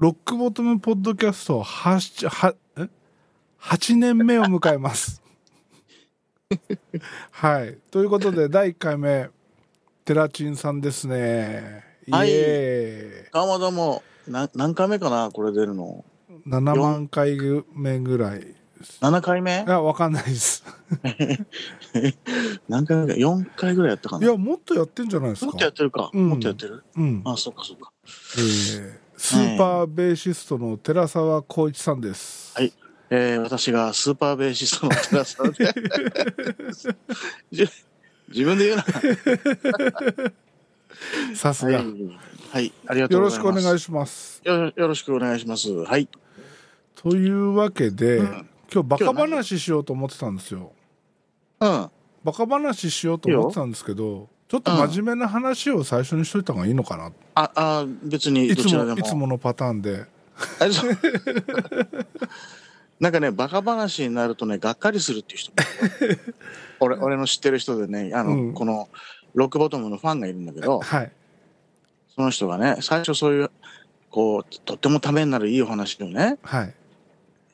ロックボトムポッドキャスト 8, はえ？8年目を迎えます。はい。ということで、第1回目、テラチンさんですね。イはいエどうもどうも。な何回目かなこれ出るの？ーイ。7万回目ぐらい。7回目？いや、わかんないです。何回目か ?4 回ぐらいやったかないや、もっとやってんじゃないですかもっと。やってるか。うんもっとやってる？うん。あ、そうかそうか。えースーパーベーシストの寺澤光一さんです。はいえー、私がスーパーベーシストの寺澤で。じ 自分で言うな。さすが。はい。はい。ありがとよろうございます。しくお願いします。よろよろしくお願いします。はい。というわけで、うん今日バカ話しようと思ってたんですよ。うん。バカ話しようと思ってたんですけど、ちょっと真面目な話を最初にしといた方がいいのかな。あ、あ、別にいつどちらでも。もいつものパターンで。なんかね、バカ話になるとね、がっかりするっていう人も 俺俺の知ってる人でね、あの、うんこのロックボトムのファンがいるんだけど、はい。その人がね、最初そういう、こう、とってもためになるいいお話をね、はい。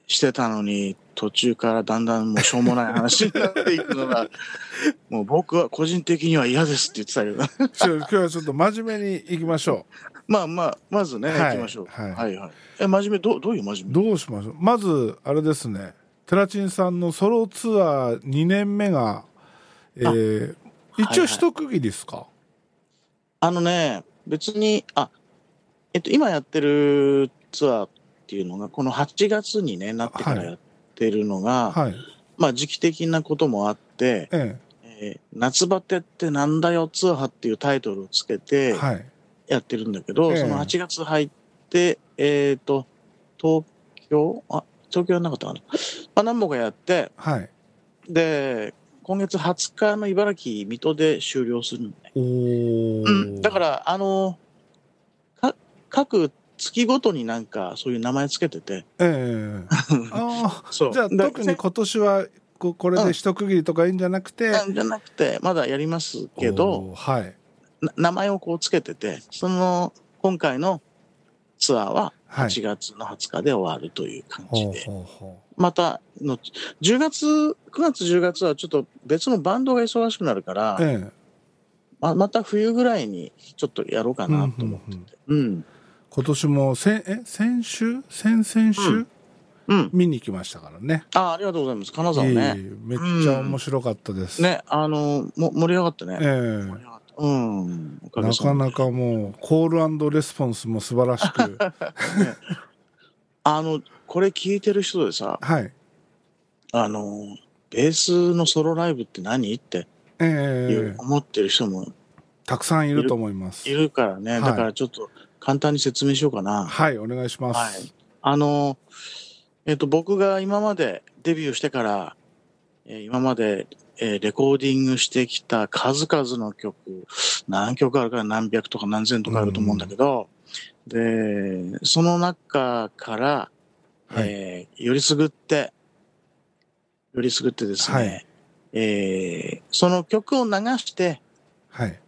してたのに、途中からだんだんもうしょうもない話になっていくのが、もう僕は個人的には嫌ですって言ってたけど、今日はちょっと真面目にいきましょまあまあ、まずね、はい行きましょう。はいはいはい。え、真面目、どうどういう真う。面目？どうしましょう？まず、あれですね。テラチンさんのソロツアー2年目が、えー一応はい一区切りですか、あのね、別に、あ、えっと、今やってるツアーっていうのが、この8月にね、なってからはいやってるのが、はい。まあ時期的なこともあって、ええー夏バテってなんだよツアーっていうタイトルをつけえてはい。やってるんだけど、ええその8月入って、えっ、と、東京あ、東京はなかったかな？まあ何本かやって、はい。で、今月20日の茨城、水戸で終了するのね。うん、だから、あの、か各月ごとになんかそういう名前つけてて、ええあ そあじゃあだ特に今年はここれで一区切りとかいいんじゃなくて、なんじゃなくて、まだやりますけど、はい。な名前をこうつけてて、その、今回のツアーははい。8月の20日で終わるという感じで、またの、10月、9月10月はちょっと別のバンドが忙しくなるからう、ええ。ままた冬ぐらいにちょっとやろうかなと思ってて。うん。今年もせえ先週？先々週、うん。うん。見に来ましたからね。あありがとうございます。金沢いえいね。えめっちゃ面白かったです、ね、あの、も盛り上がってね。え盛り上がった。うん。なかなかもうコールレスポンスも素晴らしく。あの、これ聞いてる人でさ、はい。あの、ベースのソロライブって何？ってえいうえ。思ってる人もたくさんいると思います。いるからね。はいだからちょっと簡単に説明しようかな。はいお願いします、はい。あの、えっ、と、僕が今までデビューしてから、えー今まで、えーレコーディングしてきた数々の曲、何曲あるから何百とか何千とかあると思うんだけど、で、その中から、はい。えーよりすぐって、よりすぐってですね、はい。えーその曲を流して、はい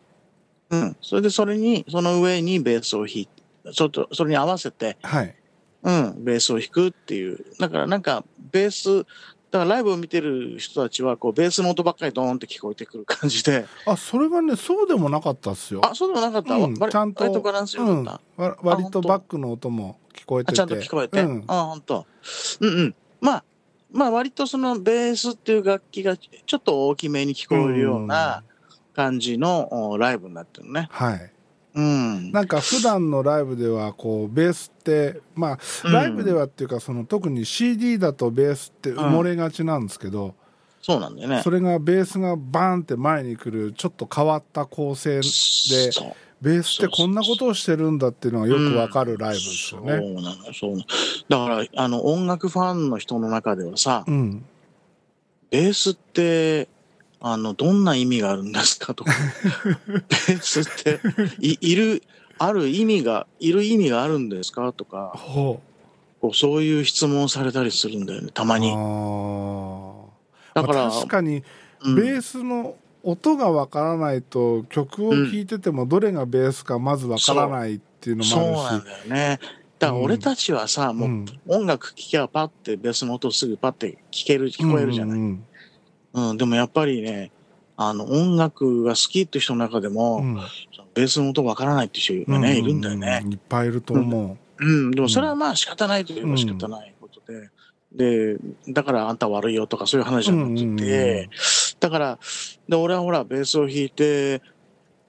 うん、それでそれに、その上にベースを弾いて、ちょっとそれに合わせて、はい。うん、ベースを弾くっていう。だからなんか、ベース、だからライブを見てる人たちは、こう、ベースの音ばっかりドーンって聞こえてくる感じで、あそれがねそうでもなかったっすよ。あ、そうでもなかった、うん。割ちゃんと割とバランスよかった？わ割とバックの音も聞こえてて。あちゃんと聞こえて？うん。あ、本当。うんうん。まあ、まあ割とそのベースっていう楽器がちょっと大きめに聞こえるような感じのおライブになってるね。はいうん。なんか普段のライブではこうベースってまあうんライブではっていうかその特に CD だとベースって埋もれがちなんですけど、そうなんだよねそ。れがベースがバーンって前に来るちょっと変わった構成でベースってこんなことをしてるんだっていうのがよくわかるライブですよね。そうなの、そうなの。だから、あの、音楽ファンの人の中ではさ、うん、ベースって、あの、どんな意味があるんですかとか、ベースって、い、いる、ある意味が、いる意味があるんですかとか、ほこうそういう質問をされたりするんだよね、たまうに。だから、まあ確かにうん。ベースの音がわからないと曲を聴いててもどれがベースかまずわからないっていうのそうもあるし、なんだよね。だから俺たちはさ、もう音楽聴きゃパッてベースの音すぐパッて聴ける、聞こえるじゃない。うん、うん、でもやっぱりね、あの、音楽が好きって人の中でも、うん、ベースの音わからないって人がね、いるんだよね。いっぱいいると思う。うん、でもそれはまあ仕方ないといえば仕方ないことで、で、だからあんた悪いよとかそういう話じゃなくて、だから、で、俺はほら、ベースを弾いて、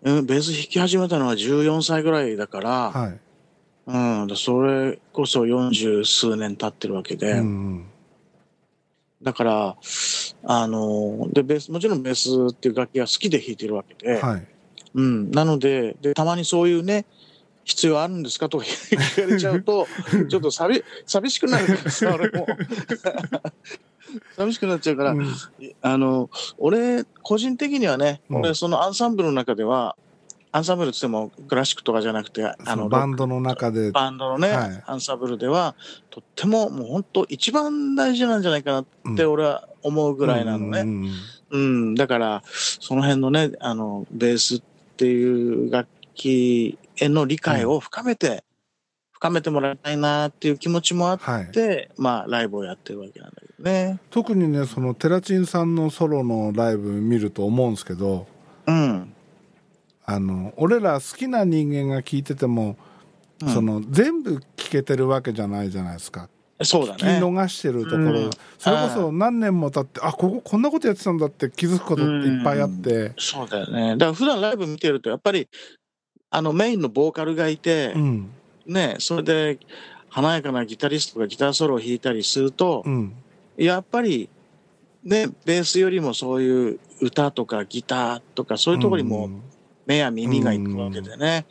うん、ベース弾き始めたのは14歳ぐらいだから、はい、うん、それこそ40数年経ってるわけで、うん、だから、あの、で、ベース、もちろんベースっていう楽器が好きで弾いてるわけで、はい、うん、なのでで、たまにそういうね、必要あるんですか？とか 聞かれちゃうと、ちょっと寂寂しくなるからさ、俺も。寂しくなっちゃうから、うん、あの、俺、個人的にはね、うん、俺、そのアンサンブルの中では、アンサンブルってってもクラシックとかじゃなくて、あの、バンドの中で。バンドのね、はい、アンサンブルでは、とってももう本当一番大事なんじゃないかなって俺は思うぐらいなのね。うん、うん、だから、その辺のね、あの、ベースっていう楽器への理解を深めて、深めてもらいたいなっていう気持ちもあって、はい、まあライブをやってるわけなんだけどね。特にねそのテラチンさんのソロのライブ見ると思うんですけど、うん、あの俺ら好きな人間が聞いてても、うん、その全部聞けてるわけじゃないじゃないですか。そうだね。聞き逃してるところ、うん、それこそ何年も経ってあこここんなことやってたんだって気づくことっていっぱいあって、うん、そうだよね。だから普段ライブ見てるとやっぱりあのメインのボーカルがいて、うん、ねそれで華やかなギタリストがギターソロを弾いたりすると、やっぱりねベースよりもそういう歌とかギターとかそういうところにも目や耳がいくわけでね、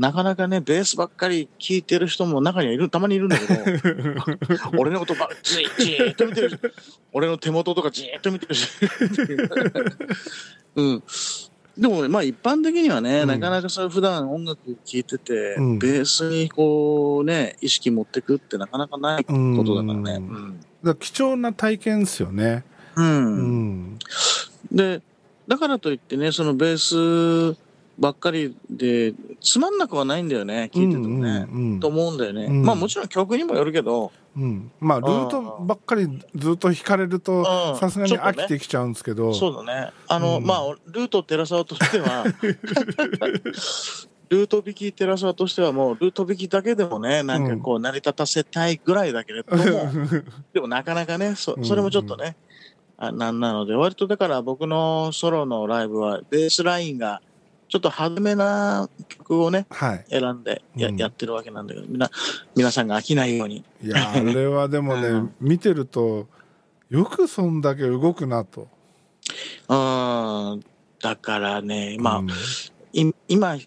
なかなかね、ベースばっかり聴いてる人も中にはいる、たまにいるんだけど、俺のことばじじーっと見てるし、俺の手元とかじーっと見てるし、うん。でも、まあ一般的にはね、うん、なかなかそういう普段音楽聴いてて、うん、ベースにこうね、意識持ってくってなかなかないことだからね。うん、だ貴重な体験ですよね。うん。で、だからといってね、そのベースばっかりでつまんなくはないんだよね聞いててもね、うんうん、と思うんだよね、うん、まあもちろん曲にもよるけど、うん、まあルートばっかりずっと弾かれるとさすがに飽きてきちゃうんですけど、ね、そうだね。あの、まあルート寺澤としては ルート引き寺澤としてはもうルート引きだけでもねなんかこう成り立たせたいぐらいだけれども、でもなかなかねそそれもちょっとね、あなんなので割とだから僕のソロのライブはベースラインがちょっと派手めな曲をね、はい、選んでやうん、やってるわけなんだけど、みな、皆さんが飽きないように。いや、あれはでもね、うん、見てると、よくそんだけ動くなと。うん、だからね、まあ、うん、今、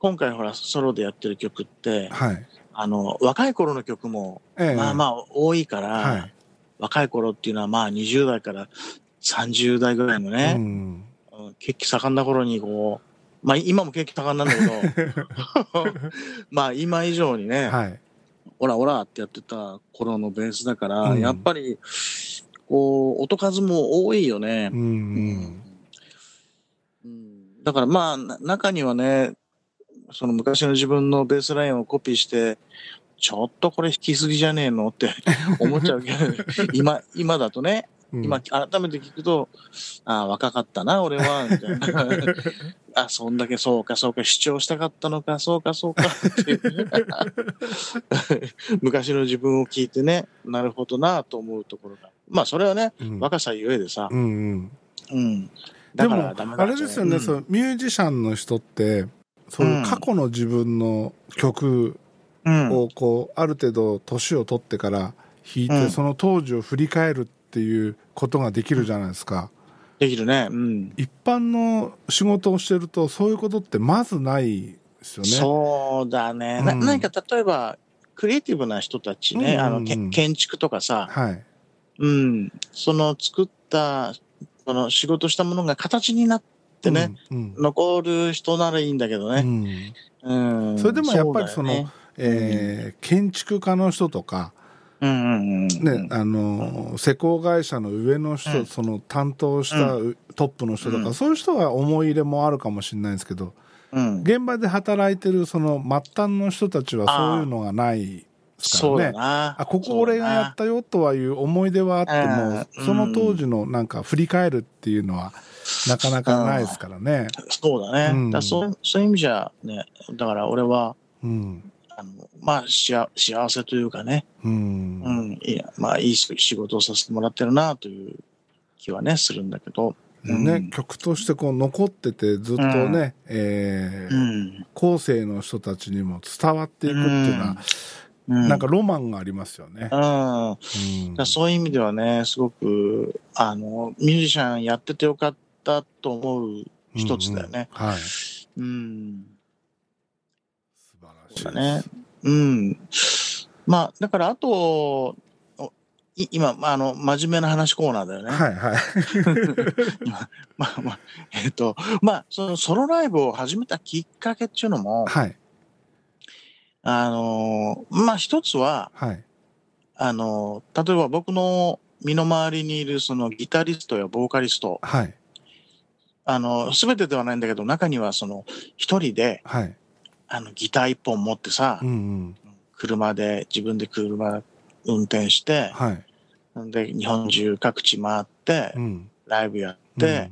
今回ほら、ソロでやってる曲って、はい、あの、若い頃の曲も、ええ、まあまあ多いから、はい、若い頃っていうのはまあ20代から30代ぐらいのね、うん、血気盛んな頃にこう、まあ今も景気高なんだけど、まあ今以上にね、はい、オラオラってやってた頃のベースだから、うん、やっぱり、こう、音数も多いよね。うん、うん、だからまあ、中にはね、その昔の自分のベースラインをコピーして、ちょっとこれ弾きすぎじゃねえのって思っちゃうけど、今、今だとね、うん、今改めて聞くと、ああ、若かったな、俺は、みたいな。あ、そんだけそうか、そうか、主張したかったのか、そうか、そうか、っていう、昔の自分を聞いてね、なるほどな、と思うところが。まあ、それはね、うん、若さゆえでさ。うん、うん。うん。だからダメだ、あれですよね、うん、そのミュージシャンの人って、そういう過去の自分の曲をこう、ある程度年を取ってから弾いて、その当時を振り返るっていうことができるじゃないですか。できるね。うん。一般の仕事をしてるとそういうことってまずないですよね。そうだね。うん、な何か例えばクリエイティブな人たちね、うんうんうん、あの建築とかさ、はい、うん、その作ったその仕事したものが形になってね、うんうん、残る人ならいいんだけどね。うん、うん、それでもやっぱりその、ね、えー、建築家の人とか、ね、あの施工会社の上の人、うん、その担当したトップの人とか、うん、そういう人は思い入れもあるかもしれないですけどうん。現場で働いてるその末端の人たちはそういうのがないですからね。あここ俺がやったよとはいう思い出はあってもうん。その当時のなんか振り返るっていうのはなかなかないですからね。そうだね。うん。だそうそういう意味じゃね、だから俺は、うんあのまあ幸せというかね、うんうん、いや、まあいい仕事をさせてもらってるなという気はね、するんだけど。うんね、曲としてこう残っててずっとね、えーうん。後世の人たちにも伝わっていくっていうのは、うん、なんかロマンがありますよね。うん。そういう意味ではね、すごく、あの、ミュージシャンやっててよかったと思う一つだよね。うんうんはい。うん。素晴らしいそうだね。うん。まあ、だからあと、今、まあ、あの、真面目な話コーナーだよね。はいはい。まあまあ、えっ、と、まあ、そのソロライブを始めたきっかけっていうのも、はい。あのーまあ一つは、はい。あのー例えば僕の身の回りにいるそのギタリストやボーカリスト、はい。あの、すべてではないんだけど、中にはその一人で、はい。あの、ギター一本持ってさ、うんうん。車で、自分で車運転して、はい。で、日本中各地回ってう、ん。ライブやって、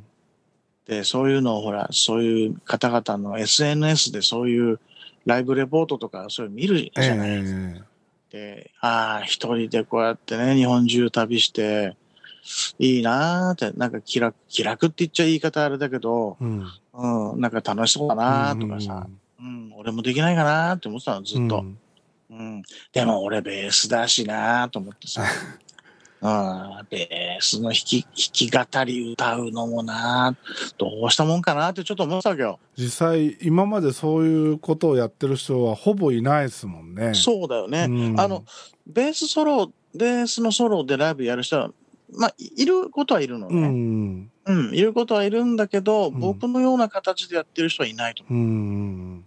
で、そういうのをほら、そういう方々の SNS でそういうライブレポートとかそういうの見るじええゃない、えで、ああ、一人でこうやってね、日本中旅して、いいなーって、なんか気楽、気楽って言っちゃ言い方あれだけど、えうん。うん、なんか楽しそうだなーとかさ、うん、俺もできないかなーって思ってたの、ずっと。うんうん。でも俺ベースだしなーと思ってさ。うん、ベースの弾き、弾き語り歌うのもなーどうしたもんかなーってちょっと思ってたわけよ。実際今までそういうことをやってる人はほぼいないですもんね。そうだよね。うんあの、ベースソロ、ベースのソロでライブやる人は、まあ、いいることはいるのうね。ん。うん、いることはいるんだけど、ん僕のような形でやってる人はいないとうん。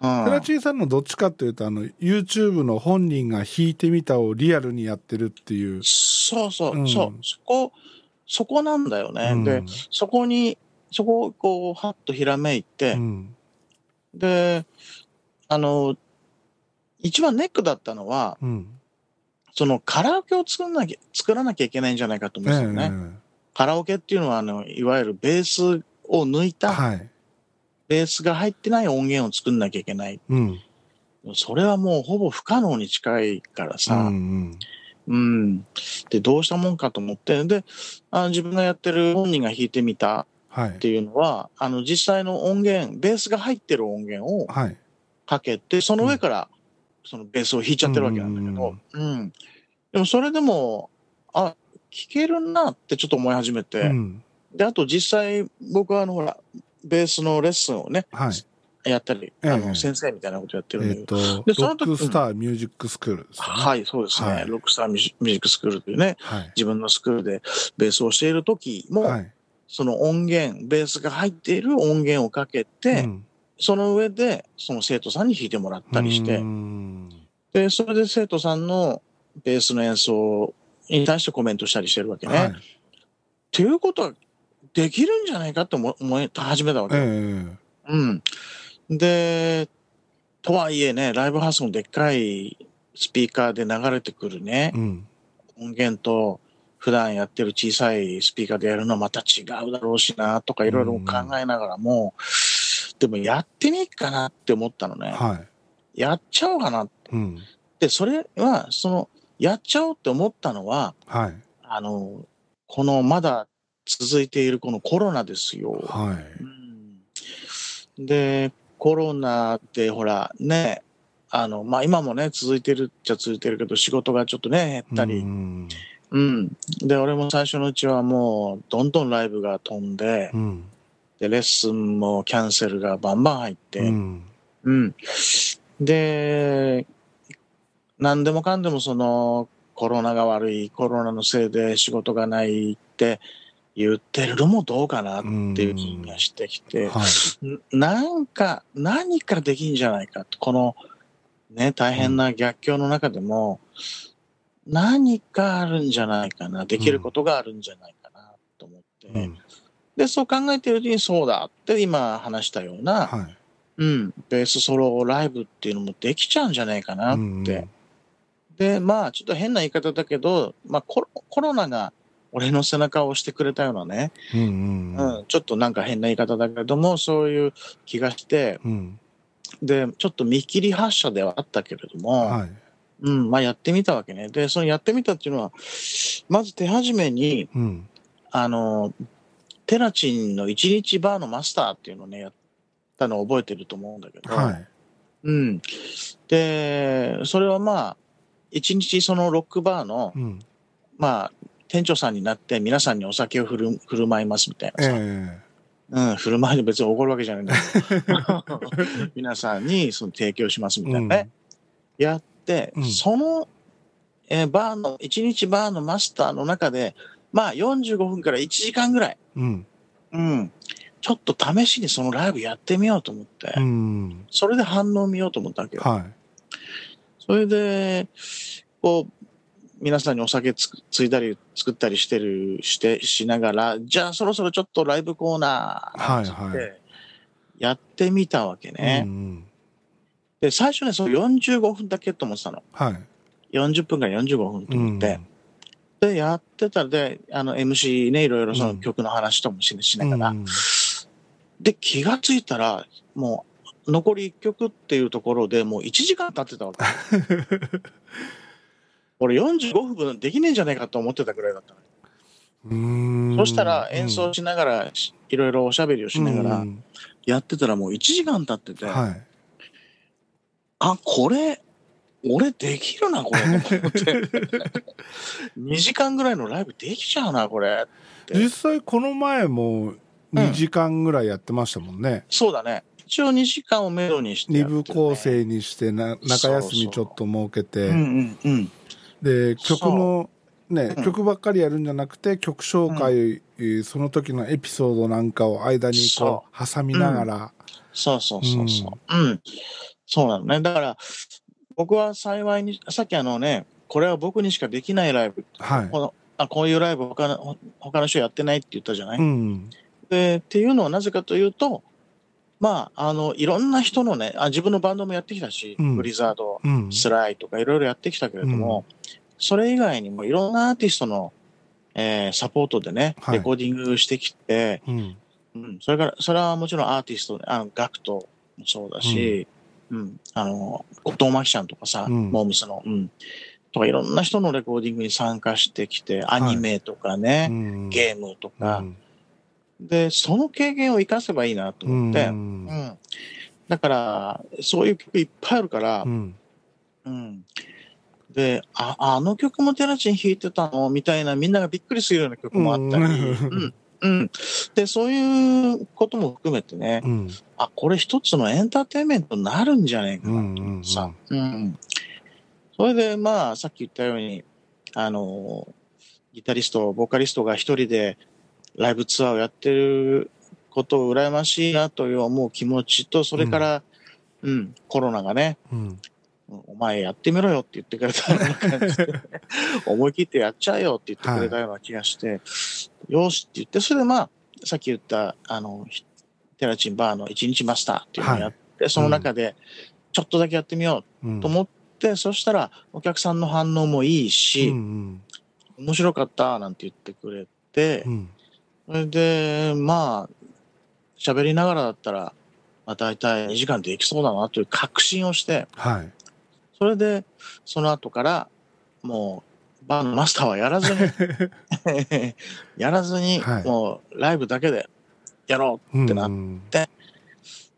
思う。テラチンさんのどっちかっていうとあの YouTube の本人が弾いてみたをリアルにやってるっていう。そうそう、うんそう。そこ、そこなんだよね。うんで、そこに、そこをこう、はっとひらめいて、うん。で、あの、一番ネックだったのは、うん。そのカラオケを作らなきゃ、作らなきゃいけないんじゃないかと思うんですよね。えカラオケっていうのは、あの、いわゆるベースを抜いえた、はい。ベースが入ってない音源を作んなきゃいけない。うん。それはもうほぼ不可能に近いからうさ、ん。うん。で、どうしたもんかと思って、で、あの自分がやってる本人が弾いてみたはいっ。ていうのは、あの、実際の音源、ベースが入ってる音源をはい。かけて、その上から、そのベースを弾いちゃってるわけなんだけど、うん。でもそれでも、あ、弾けるなってちょっと思い始めて、うん。で、あと実際僕はあの、ほら、ベースのレッスンをね、はい。やったり、ええあの、先生みたいなことやってるんだえっ、けど、と、でその時ロックスターミュージックスクールですよね。はい、そうですね、はいロックスターミュージックスクールというね、はい。自分のスクールでベースをしている時も、はい。その音源、ベースが入っている音源をかけて、うんその上で、その生徒さんに弾いてもらったりしてう、んで、それで生徒さんのベースの演奏に対してコメントしたりしてるわけね。はい。っていうことは、できるんじゃないかって思思い始めたわけ。ええうん。で、とはいえね、ライブハウスのでっかいスピーカーで流れてくるね、うん。音源と、普段やってる小さいスピーカーでやるのはまた違うだろうしな、とかいろいろ考えながらも、でもやってみっかなって思ったのね。はい。やっちゃおうかなって。うん。で、それは、その、やっちゃおうって思ったのは、はい。あの、このまだ続いているこのコロナですよ。はい。うんで、コロナでほら、ね、あの、まあ、今もね、続いてるっちゃ続いてるけど、仕事がちょっとね、減ったり。ううん。ん。で、俺も最初のうちはもう、どんどんライブが飛んで、うん。で、レッスンもキャンセルがバンバン入って、うん。うん。で、何でもかんでもそのコロナが悪い、コロナのせいで仕事がないって言ってるのもどうかなっていう気がしてきて、はい。んなんか、何かできんじゃないかと。このね、大変な逆境の中でも、何かあるんじゃないかな、できることがあるんじゃないかなと思って、うん。で、そう考えているうちにそうだって今話したような、はい。うん、ベースソロライブっていうのもできちゃうんじゃないかなって。うんで、まあ、ちょっと変な言い方だけど、まあコロ、コロナが俺の背中を押してくれたようなね、うんうんうん、ちょっとなんか変な言い方だけども、そういう気がして、うん。で、ちょっと見切り発車ではあったけれども、はい。うん、まあやってみたわけね。で、そのやってみたっていうのは、まず手始めに、うん。あの、テラチンの一日バーのマスターっていうのをね、やったのを覚えてると思うんだけど、はい。うん。で、それはまあ、一日そのロックバーの、うん。まあ、店長さんになって皆さんにお酒を振る振る舞いますみたいなさ、えうん、振る舞いで別に怒るわけじゃないんだけど、皆さんにその提供しますみえたいなね、やって、うん。その、えーバーの、一日バーのマスターの中で、まあ45分から1時間ぐらい、うん。うん、ちょっと試しにそのライブやってみようと思って、うん。それで反応を見ようと思ったわけよ。はいそれで、こう、皆さんにお酒つくついだり作ったりしてる、して、しながら、じゃあそろそろちょっとライブコーナーって、はい。はやってみたわけうね。ん。で、最初ね、そう45分だけと思ってたの。はい。40分から45分と思って。で、やってたらで、あの MC ね、いろいろその曲の話ともししながら、うん。で、気がついたら、もう、残り1曲っていうところでもう1時間経ってたわけ。俺45分できねえんじゃないかと思ってたぐらいだったの。うんそしたら演奏しながら、しいろいろおしゃべりをしながらうんやってたらもう1時間経ってて、はいあ、これ、俺できるな、これ。と思って。2時間ぐらいのライブできちゃうな、これ。実際この前も2時間ぐらいやってましたもんね、そうだね。一応2時間をめどにしてね、部構成にしてな中休みちょっと設けて。うんうんうん。で曲もね、うん。曲ばっかりやるんじゃなくて曲紹介、えーその時のエピソードなんかを間にこう挟みながら、そうそうそうそう。うん。そうなのね。だから、僕は幸いに、さっきあのね、これは僕にしかできないライブ。はい。このあこういうライブ他の他の人やってないって言ったじゃない、うん。でっていうのはなぜかというと、まあ、あの、いろんな人のね、あ自分のバンドもやってきたし、うん。ブリザード、うん。スライとかいろいろやってきたけれども、それ以外にもいろんなアーティストの、えーサポートでね、はい。レコーディングしてきて、うん。うん、それから、それはもちろんアーティスト、あの、ガクトもそうだし、うん、あの、後藤真希ちゃんとかさ、うん。モームスの、うん、とかいろんな人のレコーディングに参加してきて、アニメとかね、うん。ゲームとか、うんで、その経験を生かせばいいなと思って、ううんん。だから、そういう曲いっぱいあるからう、んうん。で、あ、あの曲もテラチン弾いてたのみたいな、みんながびっくりするような曲もあったり、うんうん。うん。で、そういうことも含めてね、うんあ、これ一つのエンターテインメントになるんじゃないかなとうんうん。うん。それで、まあ、さっき言ったように、あの、ギタリスト、ボーカリストが一人でライブツアーをやってることを羨ましいなという思う気持ちと、それから、うん、コロナがね、うん。お前やってみろよって言ってくれたような感じで、思い切ってやっちゃえよって言ってくれたような気がして、よしって言って、それでまあ、さっき言った、あの、ひテラチンバーの一日マスターっていうのをやって、その中で、ちょっとだけやってみようんうと思って、そしたら、お客さんの反応もいいし、うん。面白かったなんて言ってくれてう、んそれで、まあ、喋りながらだったら、まあ大体2時間できそうだなという確信をして、はいそれで、その後から、もう、バーのマスターはやらずに、やらずに、はいもう、ライブだけでやろうってなっうん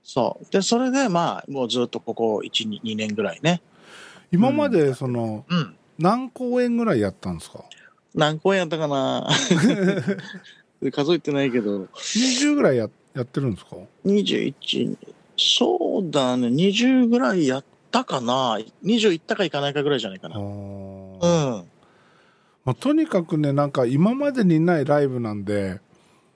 そう。で、それで、まあ、もうずっとここ1、2 2年ぐらいね。今までそのうん。何公演ぐらいやったんですか？何公演やったかな？数えてないけど、20ぐらいややってるんですか？21、そうだね、20ぐらいやったかな ?20 いったかいかないかぐらいじゃないかあな。ーうん。まあ、とにかくねなんか今までにないライブなんで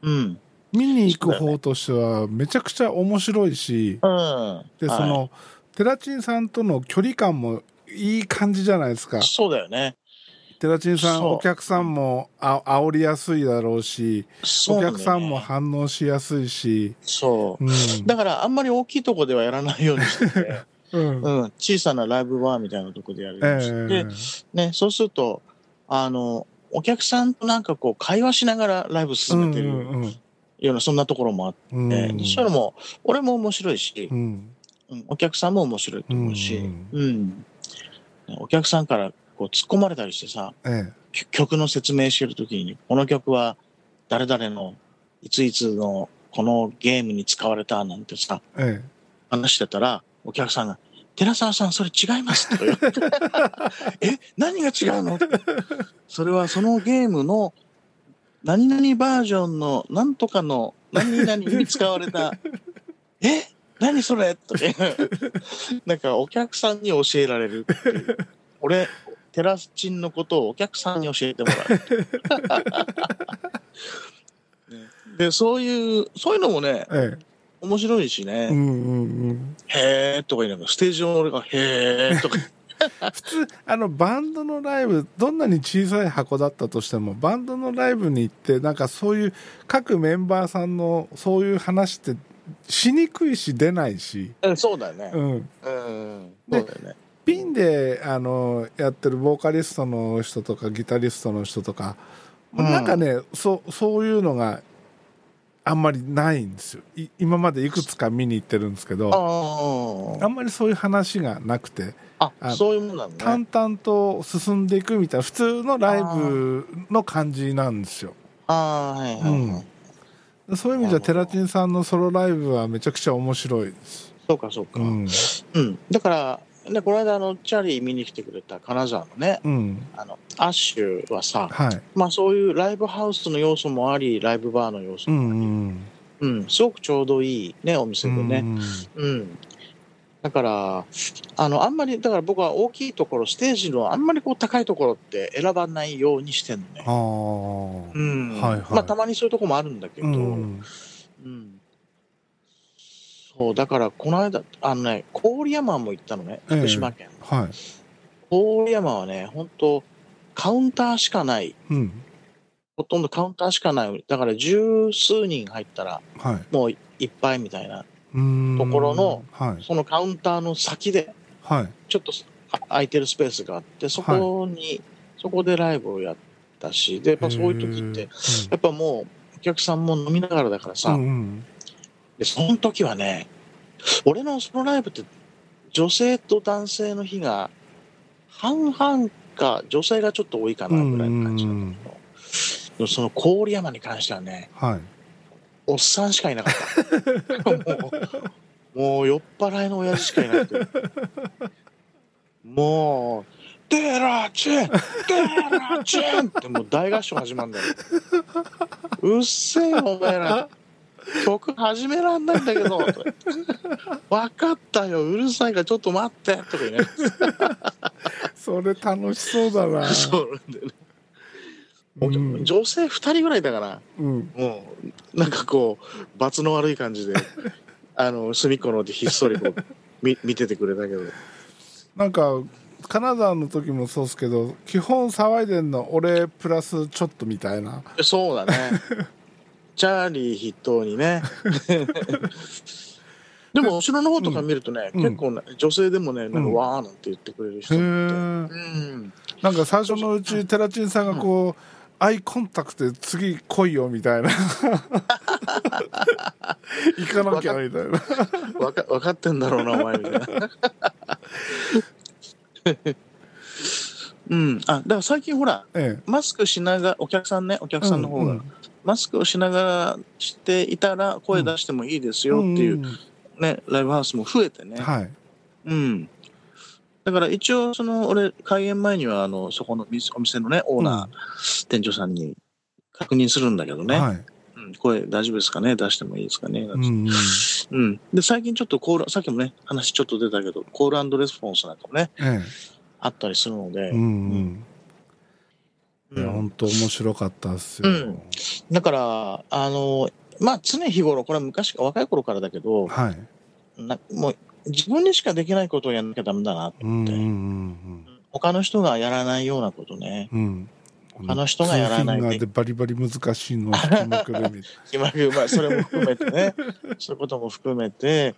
うん。見に行く方としてはめちゃくちゃ面白いしうん。はいでその、テラチンさんとの距離感もいい感じじゃないですかそうだよね。寺地さんお客さんもあ煽りやすいだろうしお客さんも反応しやすいし。そう、うん、だからあんまり大きいとこではやらないようにしてて、うん、うん、小さなライブバーみたいなとこでやるようにして、えー、ね、そうするとあのお客さんとなんかこう会話しながらライブ進めてるようなそんなところもあって、うん、そういうのも俺も面白いし、うん、お客さんも面白いと思うし、うん。お客さんからこう突っ込まれたりしてさ、ええ、曲の説明してるときに、この曲は誰々のいついつのこのゲームに使われたなんてさ、ええ、話してたら、お客さんが、寺澤さん、それ違いますと言って。え、何が違うの？それはそのゲームの何々バージョンの何とかの何々に使われた。え何それ？とか。なんかお客さんに教えられる。俺、テラスチンのことをお客さんに教えてもらう。で、そういう、そういうのもね、ええ、面白いしね。うんうんうん、へえとか言いながら、ステージ上の俺がへえとか。普通あのバンドのライブどんなに小さい箱だったとしてもバンドのライブに行ってなんかそういう各メンバーさんのそういう話ってしにくいし出ないし、うん、そうだよね。うん、うん、そうだよねピンであのやってるボーカリストの人とかギタリストの人とか、うん、なんかねそそういうのがあんまりないんですよ。今までいくつか見に行ってるんですけどあんまりそういう話がなくてあそういうもんなの、ね、淡々と進んでいくみたいな普通のライブの感じなんですよ。あはいはい、はい。うん、そういう意味じゃテラティンさんのソロライブはめちゃくちゃ面白いです。そうかそうか。うん、うん、だからでこの間あのチャーリー見に来てくれた金沢のね、うん、あのアッシュはさ、はい、まあそういうライブハウスの要素もありライブバーの要素もあり、うん、うん、すごくちょうどいいねお店でね、うん、うん、だからあのあんまりだから僕は大きいところステージのあんまりこう高いところって選ばないようにしてんのね。あ、うん。はいはい、まあたまにそういうとこもあるんだけど、うんそう、だからこの間、あのね、郡山も行ったのね、福島県。えー、はい。郡山はね、本当カウンターしかない。うん。ほとんどカウンターしかない。だから十数人入ったら、はい、もういっぱいみたいなところの、はい、そのカウンターの先で、はい、ちょっと空いてるスペースがあって、そこに、はい、そこでライブをやったし、で、やっぱそういう時って、やっぱもうお客さんも飲みながらだからさ、うんうんで、その時はね、俺のそのライブって女性と男性の日が半々か、女性がちょっと多いかなぐらいの感じなんだけど、その郡山に関してはね、はい、おっさんしかいなかった。もう、もう酔っ払いの親父しかいなくて。もう、テラチェンテラチェンってもう大合唱始まるんだよ。うっせえよ、お前ら。曲始めらんないんだけど、分かったよ、うるさいからちょっと待って、とかね。それ楽しそうだな。そうなんだよね。うん、女性2人ぐらいだから、うん、もうなんかこう罰の悪い感じであの隅っこのでひっそりこう見見ててくれたけど。なんか金沢の時もそうですけど基本騒いでんの俺プラスちょっとみたいな。そうだねチャーリー筆頭にね。でも後ろの方とか見るとね、うん、結構、ね、女性でもね、なんかわーなんて言ってくれる人もいて、うん、なんか最初のうち、テラチンさんがこう、うん、アイコンタクトで次来いよみたいな。行かなきゃみたいな。分か分かってんだろうなお前みたいなうんあだから最近ほら、ええ、マスクしながらお客さんねお客さんの方が、うんうんマスクをしながらしていたら声出してもいいですよっていう、ね、ライブハウスも増えてね。はい。うん。だから一応、その、俺、開演前には、あの、そこのお店のね、オーナー、店長さんに確認するんだけどね。はい。うん、声大丈夫ですかね？出してもいいですかね？うん、うん。で、最近ちょっとコール、さっきもね、話ちょっと出たけど、コールレスポンスなんかもね、ええ、あったりするので、うん、うん本当面白かったっすよ。うん、だから、あの、まあ、常日頃、これは昔、若い頃からだけど、はい。なもう、自分にしかできないことをやんなきゃダメだなって。うんうんうん、他の人がやらないようなことね。うん。他の人がやらないでバリバリ難しいのを引きまくるみまぐ まあ、それも含めてね。そういうことも含めて、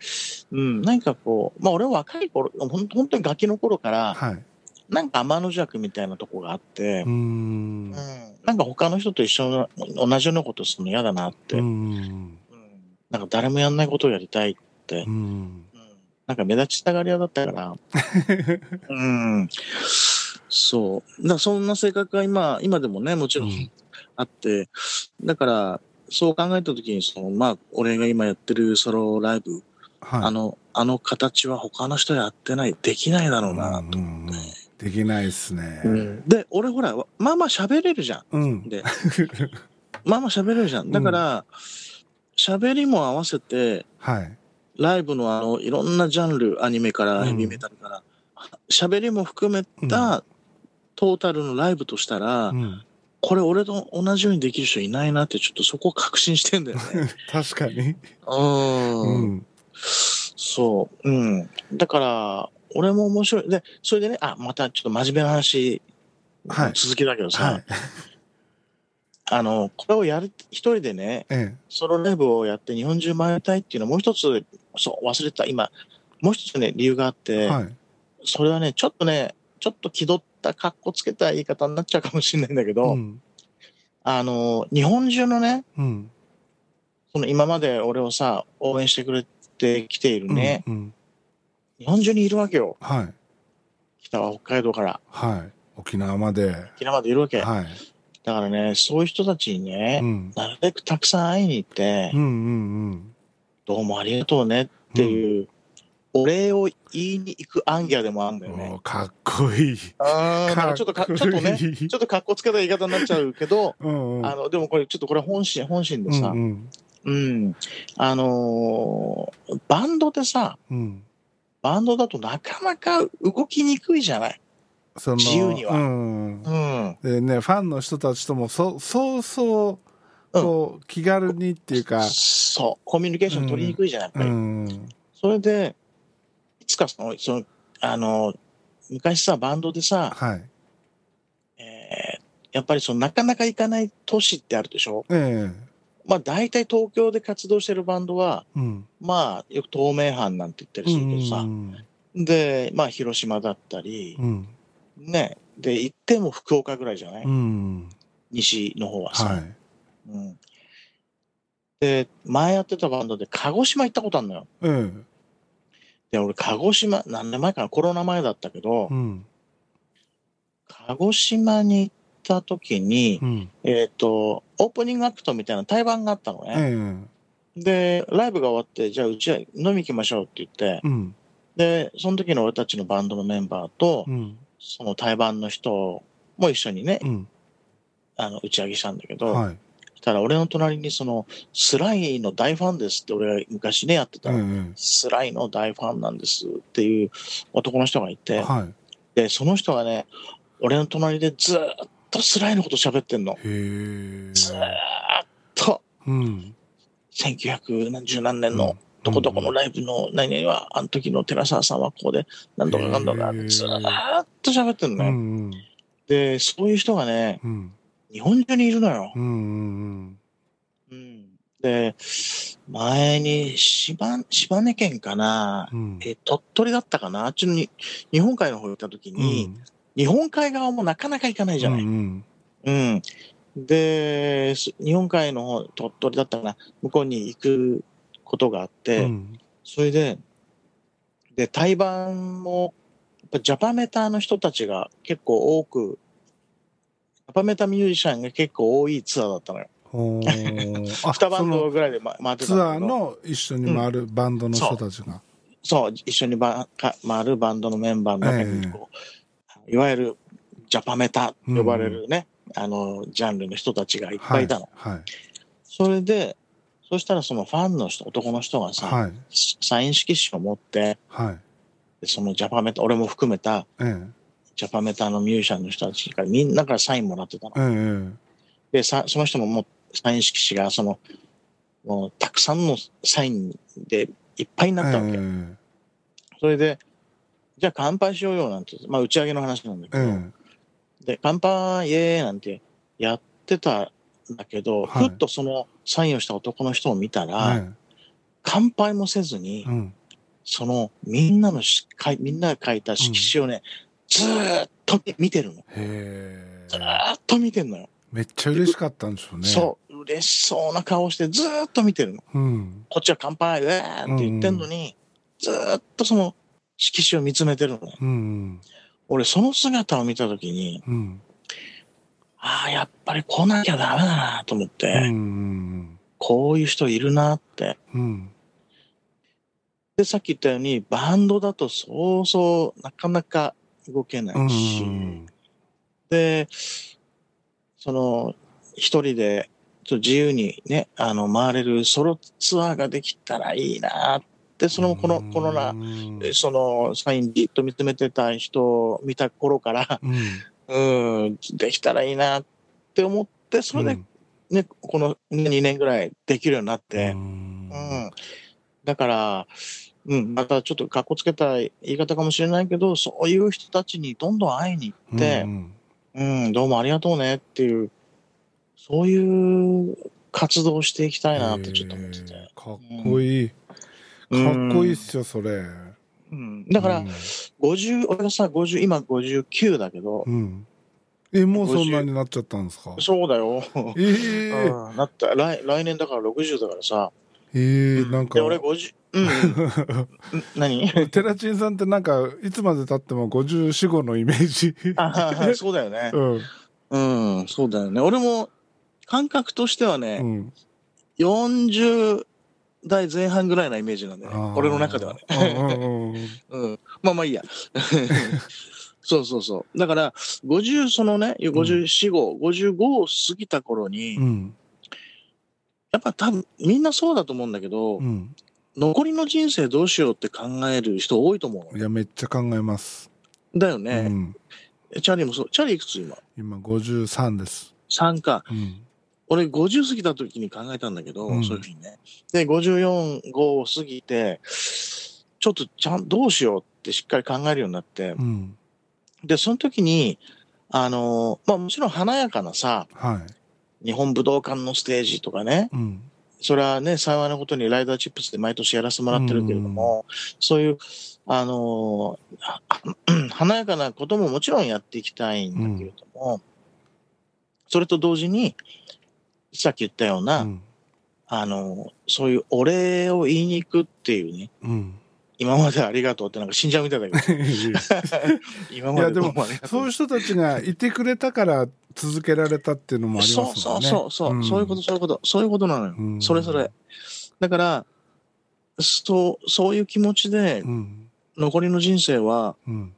うん、何かこう、まあ俺は若い頃、ほん本当にガキの頃からな。、はい。なんか天の弱みたいなとこがあってうー、んうん、なんか他の人と一緒の、同じようなことするの嫌だなって、ううんん。なんか誰もやんないことをやりたいって、うん。うんなんか目立ちたがり屋だったから、うん、そう。だそんな性格が今、今でもね、もちろうんんあって、だから、そう考えたときに、その、まあ、俺が今やってるソロライブ、はい。あの、あの形は他の人やってない、できないだろうな、とうんうん思って。できないっすね。うんで、俺ほら、まあまあ喋れるじゃうんん。。で、まあまあ喋れるじゃん。だから、喋、りも合わせて、はい。ライブのあの、いろんなジャンル、アニメからヘビーメタルから、喋、りも含めたトータルのライブとしたら、うん。これ俺と同じようにできる人いないなってちょっとそこを確信してんだよね。確かに。うんうん。そう。うん。だから、俺も面白い。で、それでね、あ、またちょっと真面目な話、はい続きだけどさ、はい。あの、これをやる、一人でね、えソロライブをやって日本中回りたいっていうのはもう一つ、そう、忘れてた。今、もう一つね、理由があっえ。て、はい。それはね、ちょっとね、ちょっと気取った、格好つけた言い方になっちゃうかもしれないんだけど、うん。あの、日本中のね、うん。その今まで俺をさ、応援してくれてきているね、うん。うん日本中にいるわけよ。はい。北は北海道から、はい。沖縄まで。沖縄までいるわけ。はい。だからね、そういう人たちにね、うん。なるべくたくさん会いに行って、うんうんどうもありがとうねっていう、お礼を言いに行くアンギャでもあるんだうん。よねお。かっこいい。あーなんかちょっとか、ちょっとね、ちょっと格好つけた言い方になっちゃうけど、うんうん。あの、でもこれちょっとこれ本心、本心でさ、うんうん、あのーバンドでさ、うん。うん。バンドだとなかなか動きにくいじゃない？その自由にはうん。うん。でね、ファンの人たちともそそうそうこう気軽にっていうか、そう、コミュニケーション取りにくいじゃない、やっぱうり。ん、それで、いつかその、その、あの、昔さ、バンドでさ、はい。えーやっぱりその、なかなか行かない都市ってあるでしょ？ええまあ、大体東京で活動してるバンドは、うん。まあ、よく東名阪なんて言ったりするけどさ、うん。で、まあ、広島だったりう、ん。ね、で、行っても福岡ぐらいじゃない、うん。西の方はさ、はい。うん。で、前やってたバンドで鹿児島行ったことあるのよ。えで、俺、鹿児島、何年前かな、コロナ前だったけど。鹿児島に行った時にう、ん。えっ、と、オープニングアクトみたいな対バンがあったのね。ええで、ライブが終わって、じゃあうちは飲み行きましょうって言って、うん。で、その時の俺たちのバンドのメンバーとう、ん。その対バンの人も一緒にね、うん。あの、打ち上げしたんだけど、はい。そしたら俺の隣にその、スライの大ファンですって俺が昔ね、やってたえの。えスライの大ファンなんですっていう男の人がいて、はい。で、その人がね、俺の隣でずーっとスライのこと喋ってんの。ずーっと、うん。1910何年のどこどこのライブの何々は、あの時の寺澤さんはこうで、何度か何度かずーっと喋ってんうのね。ん。で、そういう人がね、うん。日本中にいるのよ。うん。うん。うん、で、前に島、島根県かな、うん。え、鳥取だったかなあっちのに日本海の方行った時に、日本海側もなかなか行かないじゃない。うん。うん。で、す日本海の方、鳥取だったかな、向こうに行くことがあって、うん。それで、で、対バンも、やっぱジャパメタの人たちが結構多く、ジャパメタミュージシャンが結構多いツアーだったのよ。ほー あ二バンドぐらいでま回ってたんツアー。の一緒に回るバンドの人たちが。そう、一緒にばか回るバンドのメンバーの中にこう、いわゆるジャパメタと呼ばれるね、あの、ジャンルの人たちがいっぱいいたの。はい。それで、そしたらそのファンの人、男の人がさ、はい。サイン色紙を持って、はい。でそのジャパメタ、俺も含めたえジャパメタのミュージシャンの人たちからみんなからサインもらってたのえ。。えで、さその人ももうサイン色紙が、その、もうたくさんのサインでいっぱいにえ。なったわけ。えそれで、じゃあ乾杯しようよなんて、まあ打ち上げの話なんだけど、うん。で、乾杯イエーイなんてやってたんだけど、はい。ふっとそのサインをした男の人を見たら、はい乾杯もせずに、うん。そのみんなのしかいみんなが書いた色紙をね、ずーっと見てるの。へずーえっと見てんのよ。めっちゃ嬉しかったんでしょうね。そう、嬉しそうな顔してずーっと見てるの。ううん。こっちは乾杯、うえーって言ってんのに、ずーっとその色紙を見つめてるの。うん俺、その姿を見たときに、うん。ああ、やっぱり来なきゃダメだなと思って、うんこういう人いるなって。うん。で、さっき言ったように、バンドだとそうそうなかなか動けなうんいし、で、その、一人で、自由にね、あの、回れるソロツアーができたらいいなって、その、この、このな、うんその、サインじっと見つめてた人を見た頃から、うん。うん、できたらいいなって思って、それでうん。ね、この2年ぐらいできるようになって、うん。うん。だから、うん、またちょっと格好つけた言い方かもしれないけど、そういう人たちにどんどん会いに行ってう、んうん、どうもありがとうねっていう、そういう活動をしていきたいなってちょっと思ってて。かっこいい、うん。かっこいいっすよそれ。うん、だから、50、俺がさ、50、今59だけど。う、ん、えもうそんなになっちゃったんですか？そうだよ。ええうん。なった来来年だから60だからさ。ええなんか。で、俺50、うん。ん 何？テラチンさんってなんかいつまでたっても54号のイメージ。あそうだよね。うん。うん、そうだよね。俺も感覚としてはね、うん。40代前半ぐらいなイメージなんだよね。俺の中ではね。ねうんうんうん うん。まあまあいいや。そうそうそう。だから、50、そのね、54号、55を過ぎた頃に、うんやっぱ多分みんなそうだと思うんだけど、うん残りの人生どうしようって考える人多いと思ういやめっちゃ考えます、の。だようね。ん、チャーリーもそう。チャーリーいくつ今？今53です ?3 か。うん俺50過ぎた時に考えたんだけど、うん。そういうふうにね。で、54、5を過ぎて、ちょっとちゃんどうしようってしっかり考えるようになって。う、ん。で、その時に、あの、まあもちろん華やかなさ、はい。日本武道館のステージとかね、うん。それはね、幸いなことにライダーチップスで毎年やらせてもらってるけれども、そういう、あの、は華やかなことももちろんやっていきたいんだけれども、それと同時に、さっき言ったような、うん。あの、そういうお礼を言いに行くっていうね、うん。今までありがとうってなんか死んじゃうみたいだけど、今までどいやでもそういう人たちがいてくれたから続けられたっていうのもありそうますもんね。そうそうそう、そう。いうこと、そういうこと、そういうことなのよ。うん。それぞれ。だから、そう、そういう気持ちでう、ん。残りの人生は、うん。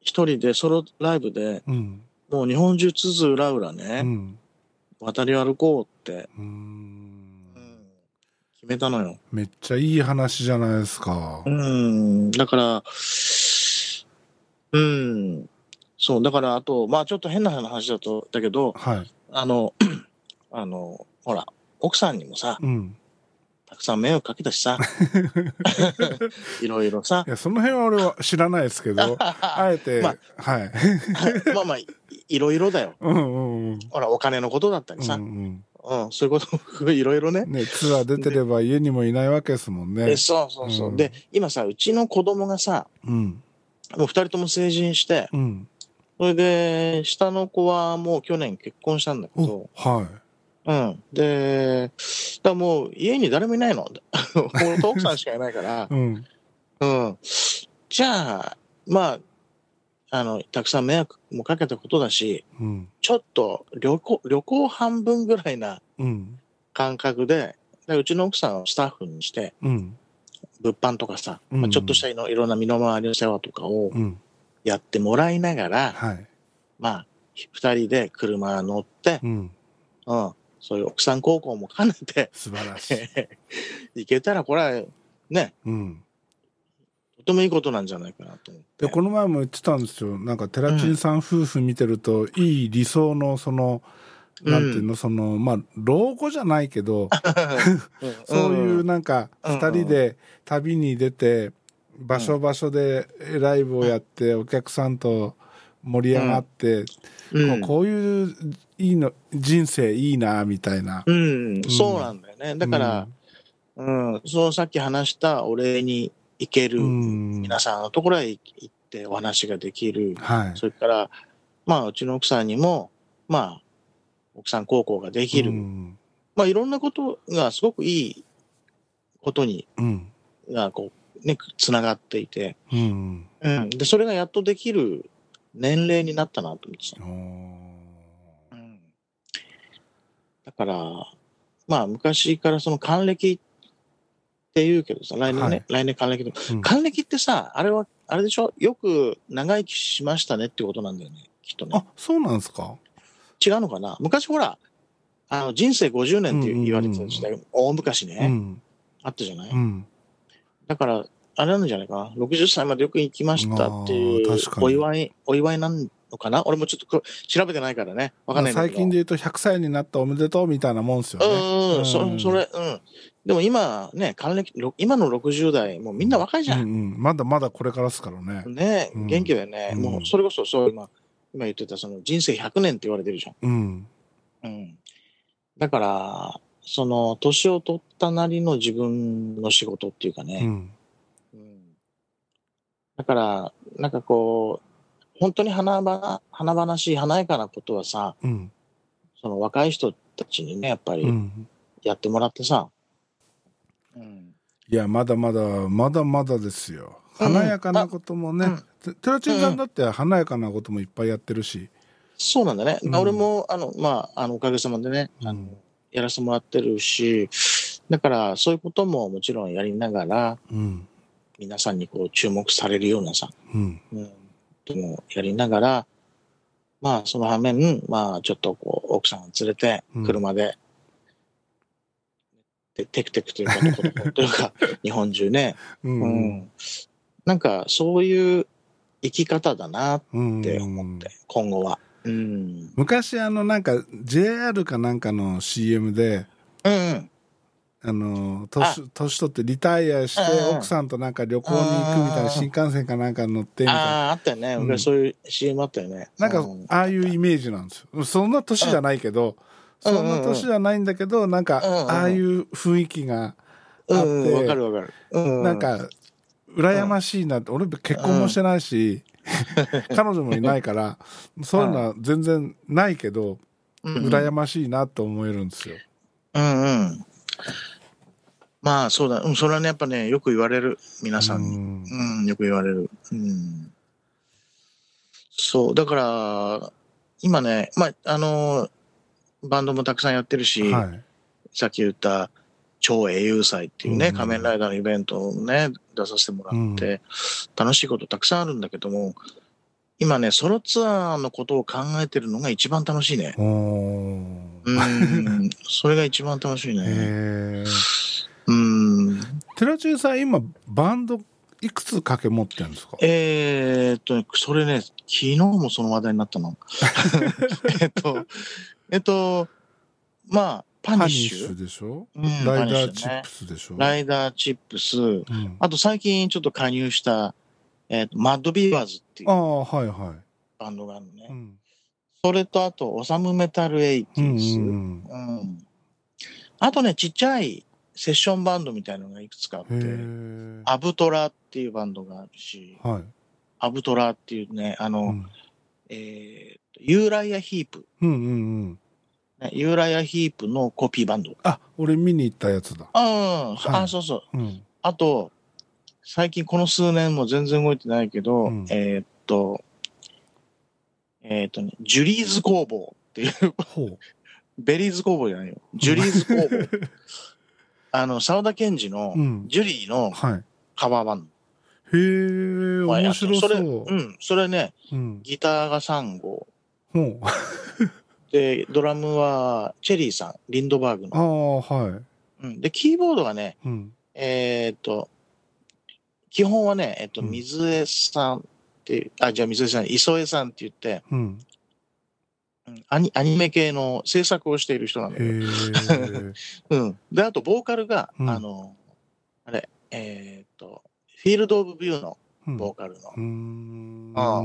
一人でソロライブで、うん。もう日本中津々浦々うね、ん渡り歩こうって、決めたのよ。めっちゃいい話じゃないですか。うん、だから、うん、そう、だからあと、まあちょっと変な話だと、だけど、はい。あの、あの、ほら、奥さんにもさ、うん。たくさん迷惑かけたしさ、いろいろさ。い、やその辺は俺は知らないですけど あえて、まはい。まあまあ、いいろいろだよ。うんうんうんほら、お金のことだったりさ、ううん、んそういうこと、いろいろねうん。ねツアー出てれば家にもいないわけですもんねえそうそうそう。うんで、今さ、うちの子供がさ、うんもう二人とも成人して、うんそれで、下の子はもう去年結婚したんだけおど、はうん。で、だもう家に誰もいないの。俺と奥さんしかいないからい、うんうん。じゃあ、まあ、あの、たくさん迷惑もかけたことだし、うん。ちょっと旅行、旅行半分ぐらいなうん。感覚で、でうちの奥さんをスタッフにして、うん。物販とかさ、うん。まあ、ちょっとしたいろいろな身の回りの世話とかをうん。やってもらいながら、はい。まあ、二人で車乗って、うん。うん、そういう奥さん高校も兼ねて素晴らしい。行けたら、これはね、うんとてもいいことなんじゃないかなと思って。でこの前も言ってたんですよ。なんかテラチンさん夫婦見てると、いい理想のそのなんていうの、そのまあ老後じゃないけど、うん。そういううんなんかうん。二人で旅に出て場所場所でライブをやってお客さんと盛り上がって、うん、こういういいの人生いいなみたいな、うん、そうなんだよね。だから、うん、そのさっき話したお礼に行ける、皆さんのところへ行ってお話ができる、はい、それからまあうちの奥さんにもまあ奥さん高校ができる、まあいろんなことがすごくいいことに、がこうねつながっていて、うん、うん、でそれがやっとできる年齢になったなと思ってた。うん、だからまあ昔からその還暦って言うけどさ来年ね、はい、来年還暦で、うん、還暦ってさあれはあれでしょ？よく長生きしましたねってことなんだよねきっとね。あそうなんですか？違うのかな？昔ほらあの人生50年って言われてた時代、大昔ね、うん、あったじゃない、うん、だから、あれなんじゃないかな？60歳までよく行きましたっていう、お祝い、お祝いなんのかな？俺もちょっと調べてないからね。わかんない最近で言うと100歳になったおめでとうみたいなもんですよね。うん、うん、そそれ、うん。でも今ね、還暦、今の60代、もうみんな若いじゃん。うん、うん、まだまだこれからですからね。ね、元気だよね。うん、もうそれこそ、そう、今、今言ってたその人生100年って言われてるじゃん。うん。うん。だから、その、年を取ったなりの自分の仕事っていうかね。うん。うん、だから、なんかこう、本当に華々、華々しい華やかなことはさ、うん、その若い人たちにね、やっぱりやってもらってさ。うん、いや、まだまだ、まだまだですよ。華やかなこともね、うん、テラチンさんだって華やかなこともいっぱいやってるし。そうなんだね。うん、俺も、あの、まあ、あの、おかげさまでね、あの、やらせてもらってるし、だからそういうことももちろんやりながら、うん、皆さんにこう注目されるようなさ、うん、うん、ともやりながら、まあその反面、まあちょっとこう奥さんを連れて車で、うん、テクテクというか、というか、日本中ね、うん、うん、なんかそういう生き方だなって思って、今後は。うん、昔あのなんか JR かなんかの CM で、うん、あの年年取ってリタイアして奥さんとなんか旅行に行くみたいな新幹線かなんか乗ってみたいな。あああったよね、うん、そういう CM あったよね。なんかああいうイメージなんですよ。そんな年じゃないけど、そんな年じゃないんだけどなんかああいう雰囲気があってわ、かるわかる、なんか羨ましいなって俺結婚もしてないし、彼女もいないからそういうのは全然ないけど、うん、羨ましいなと思えるんですよ。うんうんまあそうだ、うん、それはねやっぱねよく言われる。皆さんに、うん、うん、よく言われる、うん、そう。だから今ねまああのバンドもたくさんやってるし、はい、さっき言った超英雄祭っていうね、うん、仮面ライダーのイベントをね、出させてもらって、楽しいことたくさんあるんだけども、今ね、ソロツアーのことを考えてるのが一番楽しいね。うん、それが一番楽しいね。うん。寺中さん、今、バンドいくつ掛け持ってるんですか？えー、っと、それね、昨日もその話題になったの。えっと、えっと、まあ、パニッシュ。でしょ、うん、ライダーチップスでしょ、ね、ライダーチップス、うん、あと最近ちょっと加入した、えーと、マッドビーバーズっていうあ、はいはい、バンドがあるのね、うん、それとあとオサムメタルエイティーズ、うんあとねちっちゃいセッションバンドみたいのがいくつかあってアブトラっていうバンドがあるし、はい、アブトラっていうねあの、えー、ユーライアヒープ、うんうんうん。ユーラヤヒープのコピーバンド。あ、俺見に行ったやつだ。うん、はい、あ、そうそう。うん、あと、最近この数年も全然動いてないけど、うん、えー、っと、えー、っとね、ジュリーズ工房っていうベリーズ工房じゃないよ。ジュリーズ工房。あの、沢田研二の、ジュリーのカバーバンド。へえ、面白そう。それ、うん、それね、ギターが3号。で、ドラムはチェリーさん、リンドバーグの。ああ、はい。うん、で、キーボードがね、うん、えー、っと、基本はね、えっと、水江さんっていう、あ、じゃあ水江さん、磯江さんって言って、うん、アニアニメ系の制作をしている人なんだけど。うん。で、あと、ボーカルが、うん、あの、あれ、えー、っと、フィールド・オブ・ビューのボーカルの。うーんああ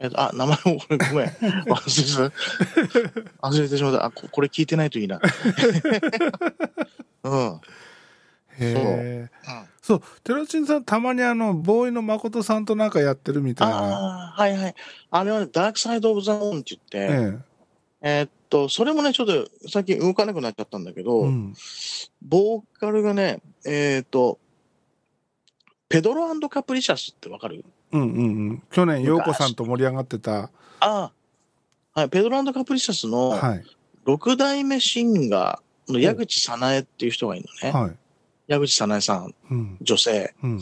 えっと、あ、名前もごめん、ごめん。忘れてた。忘れてしまった。あ、ここれ聞いてないといいな。うん。うん。そう寺地さんたまにあのボーイの誠さんとなんかやってるみたいな。ああ、はいはい。あれはね、ダークサイド・オブ・ザ・ムーンって言って、ええ。ーっと、それもね、ちょっと最近動かなくなっちゃったんだけえど、うん。ボーカルがね、えーっと、ペドロカプリシャスってわかる？うんうんうん。去年陽子さんと盛り上がってた。ああ、はい、ペドロカプリシャスのはい。6代目シンガーの矢口早苗っていう人がいるのね。はい矢口早苗さん、うん。女性。うん。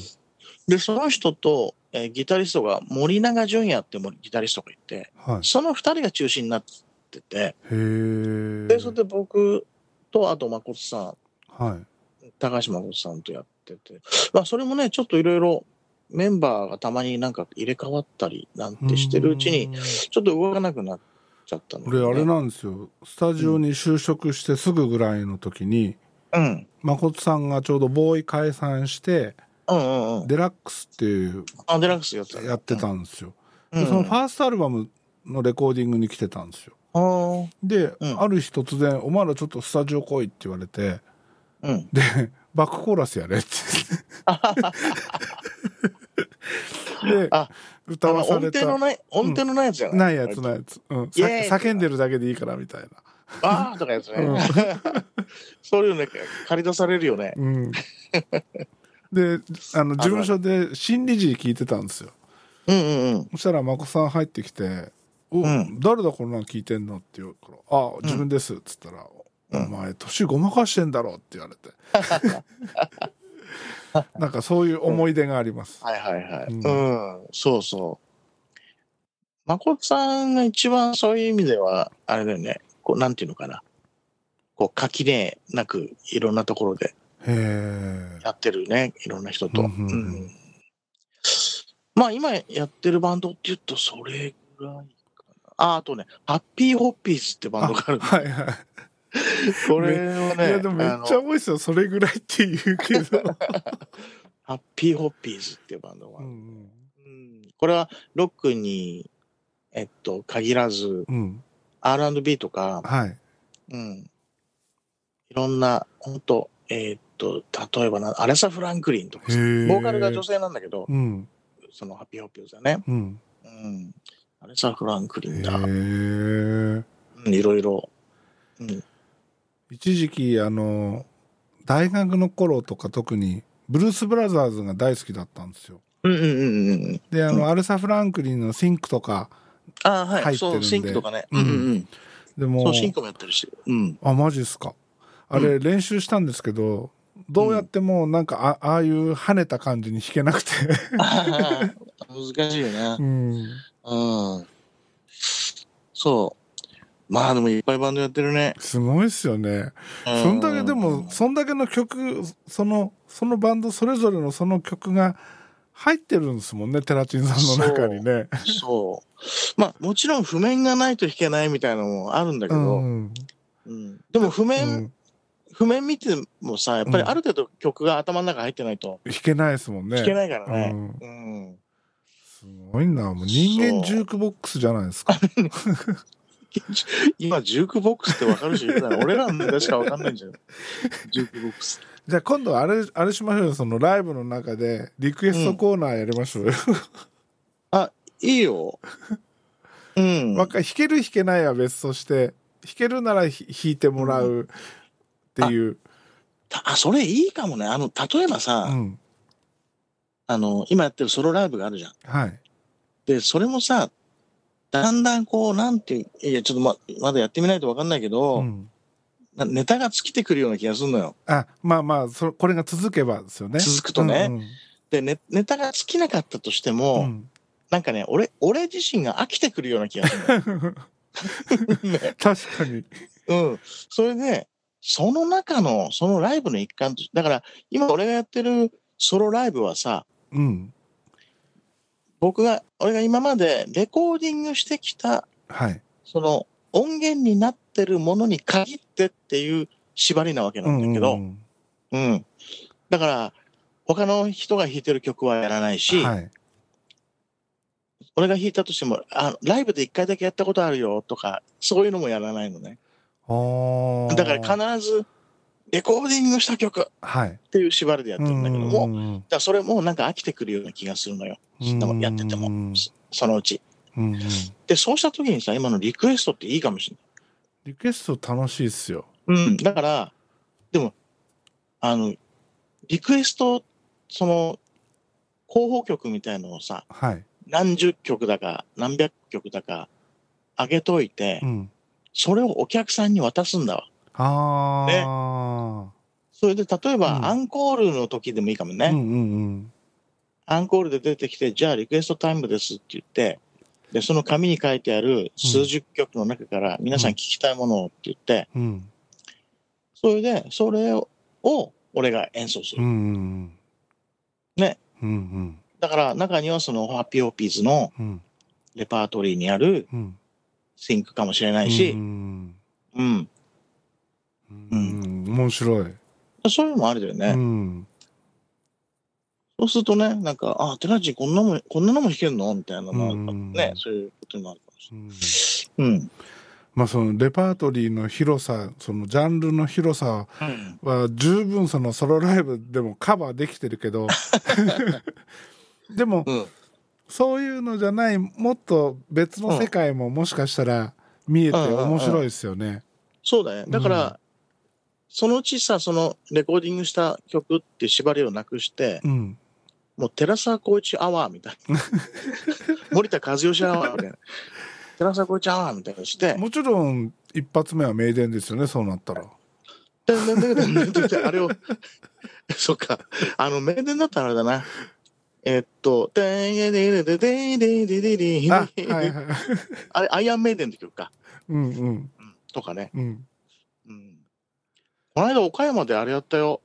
で、その人と、えーギタリストが森永淳也ってもギタリストがいて、はい。その二人が中心になってて、へえで、それで僕と、あと誠さん、はい。高橋誠さんとやってて、まあ、それもね、ちょっといろいろメンバーがたまになんか入れ替わったりなんてしてるうちに、ん。ちょっと動かなくなっちゃったので、俺あれなんですよ。スタジオに就職してすぐぐらいの時にうん。誠さんがちょうどボーイ解散してうんうんうん。デラックスっていうあ、デラックスやってた。やってたんですよ、うん。でそのファーストアルバムのレコーディングに来てたんですよ。で、うん。ある日突然「お前らちょっとスタジオ来い」って言われてうん。でバックコーラスやれって。であ歌わされた。程のない、音程のないやつじゃない、ないやつないやつ、うん、叫んでるだけでいいからみたいなああとかやつね。うん そういうのね、借り出されるよね。うん、であの事務所で新理事聞いてたんですようんうんうん。そしたら眞子さん入ってきて「お、うん誰だこんなん聞いてんの?」って言うから「あ自分です」っつったら「うんお前年ごまかしてんだろ」って言われて なんかそういう思い出があります、はいはいはい。ううんん、そうそう。誠さんが一番そういう意味では、あれだよね、こう、なんていうのかな。こう、垣根なく、いろんなところでやってるね、いろんな人と。うんうんうん。うん。まあ、今やってるバンドって言うと、それぐらいかな。あ、あとね、ハッピーホッピーズってバンドがあるはいはい。これはね、いやでもめっちゃ多いですよ。それぐらいって言うけど、ハッピーホッピーズっていうバンドがある。うんうん。これはロックに、えっと、限らず、うんうん、R&B とか、はいうん。いろんな、本当えっと、例えばな、アレサ・フランクリンとかボーカルが女性なんだけど、うんそのハッピーホッピーズだね。うんうん。アレサ・フランクリンへだ。えうん、いろいろ。うん。一時期あの大学の頃とか特にブルース・ブラザーズが大好きだったんですようんうんうんうん。であの、うんアレサ・フランクリンの「シンク」とかああ、はい。そう、シンクとかね。ううんんうんうん。でもそう、シンクもやってるし。うん。あマジっすかあれ練習したんですけど、どうやってもなんかあああいう跳ねた感じに弾けなくて難しいよねう。んうん。そう。まあでもいっぱいバンドやってるね。すごいっすよねそんだけでもそんだけの曲そのそのバンドそれぞれのその曲が入ってるんですもんねテラチンさんの中にね。そう。まあもちろん譜面がないと弾けないみたいなのもあるんだけうど、ん。うん。でも譜面、うん。譜面見てもさ、やっぱりある程度曲が頭の中入ってないと。弾けないですもんね。弾けないからね。ううん。すごいな。もう人間ジュークボックスじゃないですか 今、ジュークボックスってわかるし、俺らのしかわかんないんじゃん。ジュークボックス。じゃあ今度あれあれしましょうよそのライブの中でリクエストコーナーやりましょうよ、いいよ。うん。わか弾ける弾けないは別として弾けるならひ弾いてもらうっていう、たあ、それいいかもね。あの、例えばさ、うんあの、今やってるソロライブがあるじゃん。はいで、それもさ、だんだんこう、なんていう、いや、ちょっとま、まだやってみないとわかんないけど、うん。なネタが尽きてくるような気がするのよ。あまあまあそこれが続けばですよね。続くとね。うんで、ネネタが尽きなかったとしてうも、ん。なんかね、俺、俺自身が飽きてくるような気がする。ね 確かに。うん。それで、その中の、そのライブの一環とだから、今俺がやってるソロライブはさ、うん僕が、俺が今までレコーディングしてきた、はいその音源になってるものに限ってっていう縛りなわけなんだけど、うんうん。だから、他の人が弾いてる曲はやらないし、はい。俺が弾いたとしても、あライブで一回だけやったことあるよとか、そういうのもやらないのね。だから必ず、レコーディングした曲っはい。ていう縛りでやってるんだけども、だかも、らそれもなんか飽きてくるような気がするのよ。やってても、そそのうち。で、そうした時にさ、今のリクエストっていいかもしれリクエスト楽しいっすよ。ない。うん。だから、でも、あの、リクエスト、その、候補曲みたいのをさ、はい。何十曲だか、何百曲だか、上げといて、うん。それをお客さんに渡すんだわ。ああ、それで、例えば、うんアンコールの時でもいいかもね。うんうんうん。アンコールで出てきて、じゃあリクエストタイムですって言って、で、その紙に書いてある数十曲の中から皆さん聞きたいものをって言って、うんそれで、それを俺が演奏する。うんうん。ね。うんうんだから中にはそのハッピーオーピーズのうんレパートリーにあるうん。シンクかもしれないしう、んうん。うん。面白い。そういうのもあるよね。うん。そうするとね、なんか、あ、テラチンこんなもん、こんなのも弾けるの？みたいなのもあるかもうんね、そういうことになるかもしうんれない。うん。まあそのレパートリーの広さ、そのジャンルの広さうん。は十分そのソロライブでもカバーできてるけど、でもうん。そういうのじゃないもっと別の世界ももしかしたら見えて面白いですよね。そうだね。だから、うんそのうちさ、そのレコーディングした曲って縛りをなくして、うん。もう寺澤光一アワーみたいな。森田和義アワーみたいな。寺澤光一アワーみたいにして、もちろん一発目は名電ですよねそうなったら。であれを、そっか、あの、名電だったらあれだな。えっと、でんでんでんでんでんでんでんでんであれ、アイアンメイデンって曲か。うんうんうんとかね。ん。この間、岡山であれやったよ。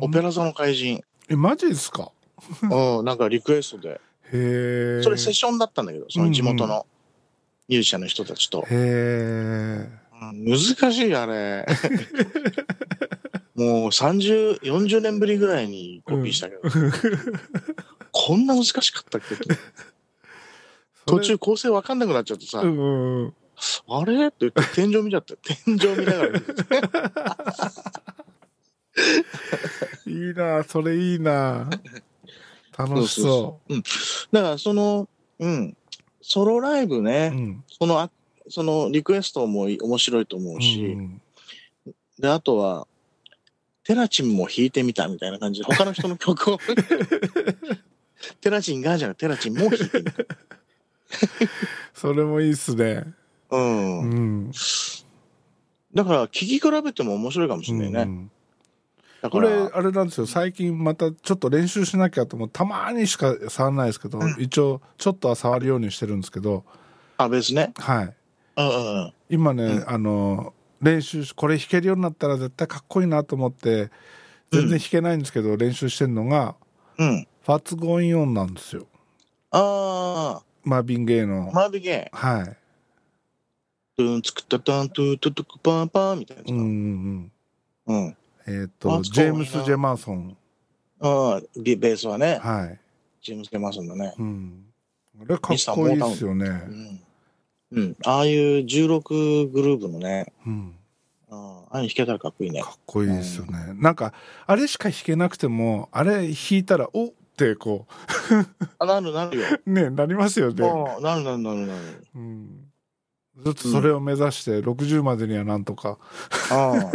オペラ座の怪人。えマジですか？うん、なんかリクエストで。へえ。それセッションだったんだけど、その地元のミュージシャンの人たちと。へえ。うん難しい、あれ。もう30、40年ぶりぐらいにコピーしたけど、こんな難しかったっけ途中構成わかんなくなっちゃってさ、うんうんうん。あれ？って言って天井見ちゃった。天井見ながら見てた。いいなそれいいな楽しそだからその、うん、ソロライブう。ね、ん。そのあ、そのリクエストも面白いと思うし、うんで、あとは、テラチンも弾いてみたみたいな感じで、他の人の曲を、テラチンがじゃなくて、テラチンも弾いてみた。それもいいっすね。うん。うん。だから、聴き比べても面白いかもしれないね。うんこれあれなんですよ最近またちょっと練習しなきゃと思うたまにしか触らないですけど、一応ちょっとは触るようにしてるんですけどあ、別ね。はいうんうんうん。今ね、うんあの練習しこれ弾けるようになったら絶対かっこいいなと思って全然弾けないんですけど、練習してるのがうん。「ファッツゴインオン」なんですよあマービン・ゲイの、あ、マービゲー。はいトゥンツクタタントゥトゥトゥクパンパンみたいなうんか。うんうん。うんえっ、とジェームス・ジェマーソンああ、ビベースはね、はい、ジェームス・デマーソンだね。うん、あれかっこいいですよねうん。うん。ああいう16グルーブのね、うんあああいうの弾けたらかっこいいね。かっこいいですよね、なんかあれしか弾けなくてもあれ弾いたらおってこあ、なるなるよ。う ねなりますよね、ああ、なるなるなるなる。うん、ずっとそれを目指して60までにはなんとかああ。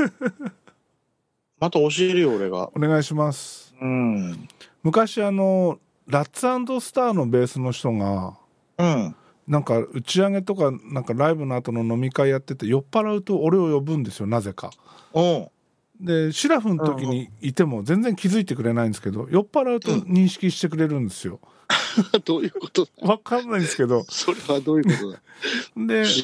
また教えるよ、俺が。お願いしますうん。昔あのラッツスターのベースの人がうん。なんか打ち上げとかなんかライブの後の飲み会やってて酔っ払うと俺を呼ぶんですよなぜか。うん。でシラフの時にいても全然気づいてくれないんですけど酔っ払うと認識してくれるんですよ。どういうことだ？わかんないんですけどそれはどういうことだ？で不思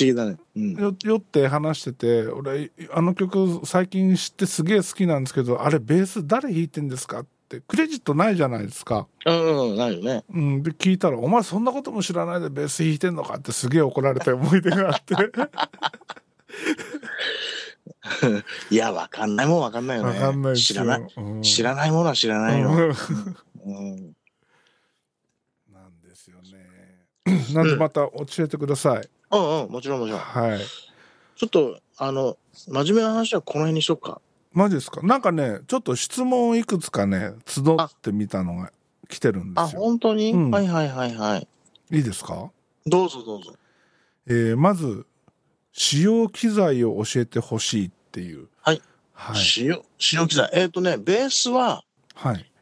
議、だね。うん。よ酔って話してて「俺あの曲最近知ってすげえ好きなんですけどあれベース誰弾いてんですか?」ってクレジットないじゃないですか。うん、うん、ないよね。うん、で聞いたら「お前そんなことも知らないでベース弾いてんのか?」ってすげえ怒られた思い出があって いや、わかんないもんわかんないよね。わかんない知らない。うん知らないものは知らないよ。うんですよね。なんでまた教えてください。うんうん、もちろんもちろん。はい。ちょっと、あの、真面目な話はこの辺にしとくか。マジですか？なんかね、ちょっと質問いくつかね、集ってみたのが来てるんであ、すよ。本当に、うんはいはいはいはい。いいですか？どうぞどうぞ。えーまず使用機材を教えてほしいっていう。はい。はい。使用、使用機材。えっ、とね、ベースは、はい。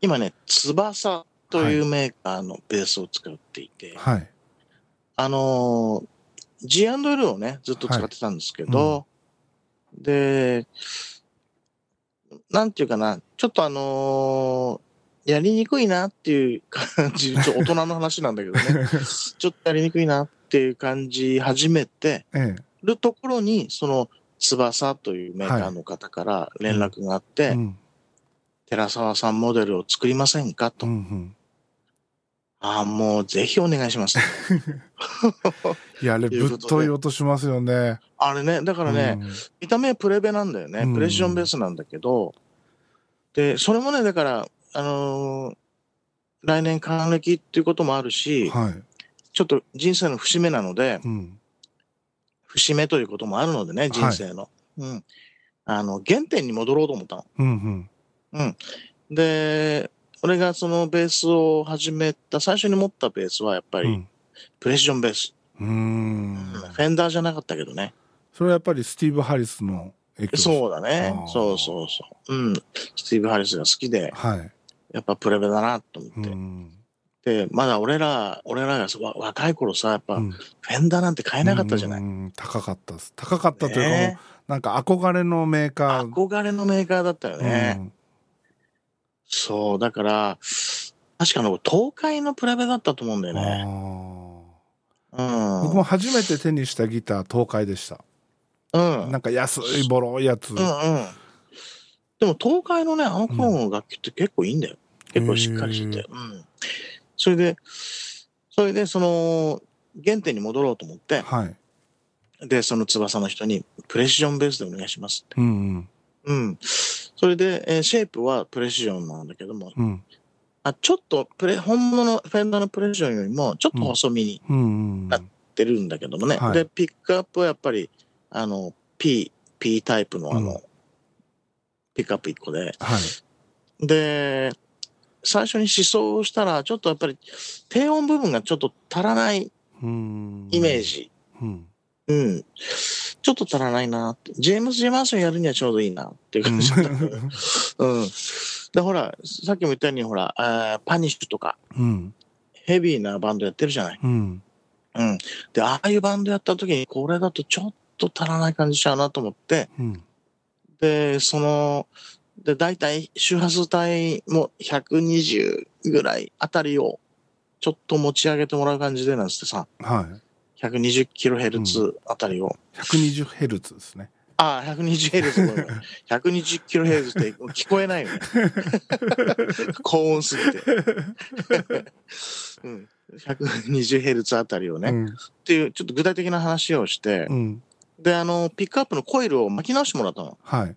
今ね、翼というメーカーのベースを使っていて、はい。あのー G&L をね、ずっと使ってたんですけど、で、なんていうかな、ちょっとあのーやりにくいなっていう感じ、ちょ大人の話なんだけどね、ちょっとやりにくいなっていう感じ始めてええ。るところに、その翼というメーカーの方から連絡があって、うん。寺澤さんモデルを作りませんかと。うんうん。ああ、もうぜひお願いします。いや、あれ、ぶっとい音しますよね。あれね、だからね、見た目はプレベなんだよね。うんプレシジョンベースなんだけど、で、それもね、だから、あのー来年還暦っていうこともあるうんし、はい。ちょっと人生の節目なので、うん。節目ということもあるのでね、人生の。うん。あの、原点に戻ろうと思ったの。うんうん。うん。で、俺がそのベースを始めた、最初に持ったベースはやっぱりうん。プレシジョンベース。うーん。フェンダーじゃなかったけどね。それはやっぱりスティーブ・ハリスの影響そうだね。そうそうそう。うん。スティーブ・ハリスが好きで、はい。やっぱプレベだなと思って。うん。で、まだ俺ら、俺らがわ若い頃さ、やっぱフうんェンダーなんて買えなかったじゃない？うん高かったです。高かったというか、もねうなんか憧れのメーカー。憧れのメーカーだったよね。そう、だから、確かの東海のプレベだったと思うんだようんね。あうん。ー僕も初めて手にしたギター東海でした。うん。うんなんか安いボロいやつ。うん。でも東海のね、あの頃の楽器って結構いいんだよ。結構しっかりしてて。うん。それで、それでその、原点に戻ろうと思って、はい。で、その翼の人に、プレシジョンベースでお願いしますって。うんうん。それで、えーシェイプはプレシジョンなんだけども、うん。うん。あちょっとプレ、本物のフェンダーのプレシジョンよりも、ちょっと細身にうんうん。なってるんだけどもね。はいで、ピックアップはやっぱり、あの、P、P タイプのあの、うんピックアップ1個で。はい。で、最初に思想をしたら、ちょっとやっぱり低音部分がちょっと足らないうん。イメー。ジ。うん。ちょっと足らないなって。ジェームズ・ジェマーソンやるにはちょうどいいなっていう感じだった。うん。で、ほら、さっきも言ったように、ほら、あパニッシュとか、うん。ヘビーなバンドやってるじゃない。うん。うん。で、ああいうバンドやった時に、これだとちょっと足らない感じしちゃうなと思って、うん。で、その、で、大体周波数帯も120ぐらいあたりをちょっと持ち上げてもらう感じでなんつってさ、はい。120キロヘルツあたりを、120ヘルツですね。ああ、120ヘルツごめんごめん、120キロヘルツって聞こえないよね。高音すぎて。うん。120ヘルツあたりをね、っうん。ていう、ちょっと具体的な話をしてう、ん。で、あの、ピックアップのコイルを巻き直してもらったの。はい。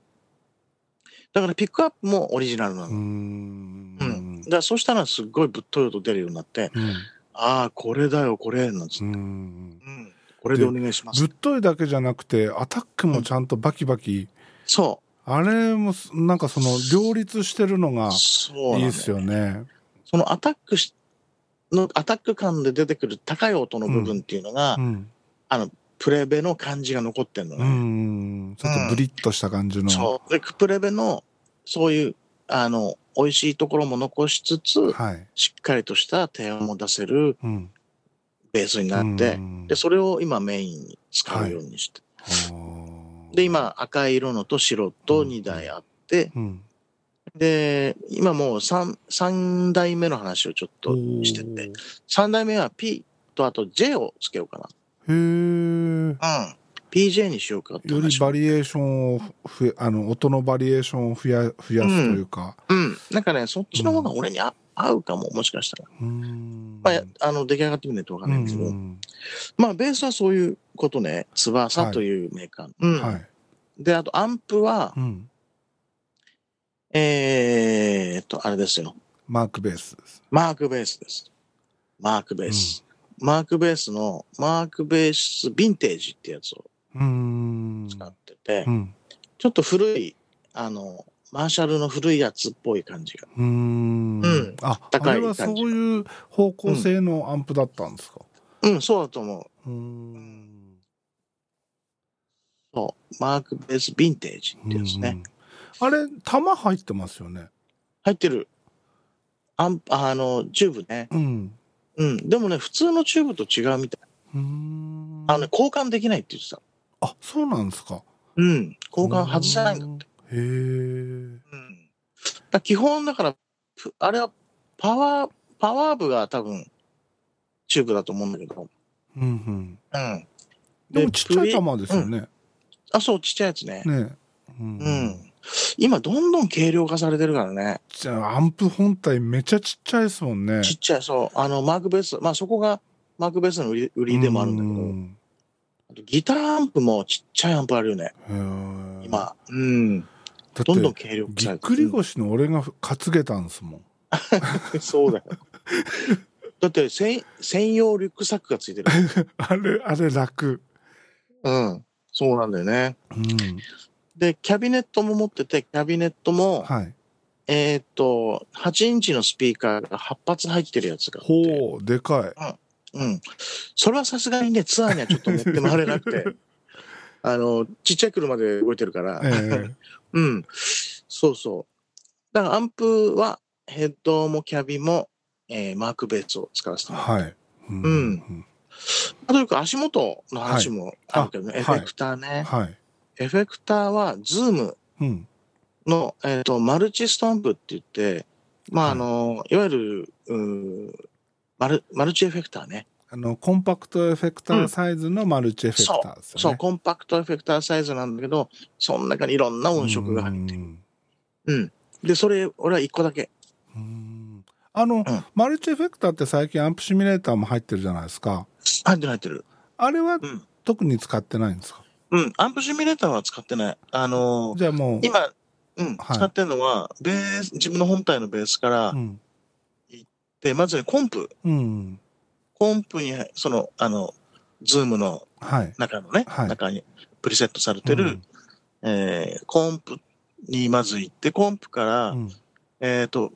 だからピックアップもオリジナルなの。ん。うん。だからそうしたらすっごいぶっとい音出るようになって、うん。ああ、これだよ、これ、なんつって。うん。うん。これでお願いしますぶっ。といだけじゃなくて、アタックもちゃんとバキバキ。そあれもす、なんかその、両立してるのがいいですよね。そのアタックしの、アタック感で出てくる高い音の部分っていうのが、うん。プレベの感じが残ってんのうね。ん。ちょっとブリッとした感じの。そう。で、プレベの、そういう、あの、美味しいところも残しつつ、はい。しっかりとした低音も出せるうん。ベースになって、うんで、それを今メインに使うようにして。あーで、今、赤い色のと白と2台あって、うん。で、今もう3、三代目の話をちょっとしてて、3代目は P とあと J をつけようかへえ。な。うん。PJ にしようかってよりバリエーションをふえあの音のバリエーションを増や増やすというか、うん。なんかね、そっちの方が俺に合合うかも、もしかしたら。うんまあや、あの、出来上がってみないとわかんないんですけど、うんまあ、ベースはそういうことね、翼というメーカー。うん。はいで、あとアンプは、うん。えーっと、あれですよ。マークベースです。マークベースです。マークベース。マークベースの、マークベースヴィンテージってやつを。使ってて、うん。ちょっと古い、あの、マーシャルの古いやつっぽい感じが。うーん。うんあ、あ高いれはそういう方向性のアンプだったんですか？うん、そうだと思う。うーん。そう。 Markbassヴィンテージってやつね。うんあれ、玉入ってますよね？入ってる。アンあの、チューブね。うん。うん。でもね、普通のチューブと違うみたい。うーん。あのね、交換できないって言ってた。あ、そうなんですか。うん。交換外せないんだって。へえ。うん。だ基本だから、ぷあれはパワー、パワー部が多分、チューブだと思うんだけど。うんうん。うん。でもちっちゃい玉ですよね。あ、そう、ちっちゃいやつね。ね。うんうん。今、どんどん軽量化されてるからね。じゃあアンプ本体めちゃちっちゃいですもんね。ちっちゃい、そう。あの、マークベース、まあそこがマークベースの売り売りでもあるんだけど、うんギターアンプもちっちゃいアンプあるよね。今。うん。だどんどん軽量化ぎっされてくり腰の俺が担げたんですもん。う んそうだよ。だって専、専用リュックサックがついてる。あれ、あれ楽。うん。そうなんだよね。うん。で、キャビネットも持ってて、キャビネットも、はい。えーっと、8インチのスピーカーが8発入ってるやつが。ほう、でかい。うん。それはさすがにね、ツアーにはちょっと持って回れなくて、あの、ちっちゃい車で動いてるから、ええうん。そうそう。だからアンプはヘッドもキャビも、えー Markbass を使わせてもらう。はい。うんうんあとよく足元の話もあるけどね、はいあエフェクターね。はい。エフェクターは ZOOM うん。の、えっ、と、マルチストンプって言って、まあ、はいあの、いわゆる、うーマル、マルチエフェクターね。あの、コンパクトエフェクターサイズのマルチエフェクターですよね。そう、コンパクトエフェクターサイズなんだけど、その中にいろんな音色が入ってる。うんうん。で、それ、俺は一個だけ。うんあの、んマルチエフェクターって最近アンプシミュレーターも入ってるじゃないですか。入ってる入ってる。あれはうん。特に使ってないんですか？うん。アンプシミュレーターは使ってない。あのーじゃあもう、今、うん、はい使ってるのは、ベース、自分の本体のベースからう、ん。で、まずね、コンプ。うん。コンプに、その、あの、 ZOOM のはい。中のね、はい中にプリセットされてる、うんえーコンプにまず行って、コンプから、うんえっ、と、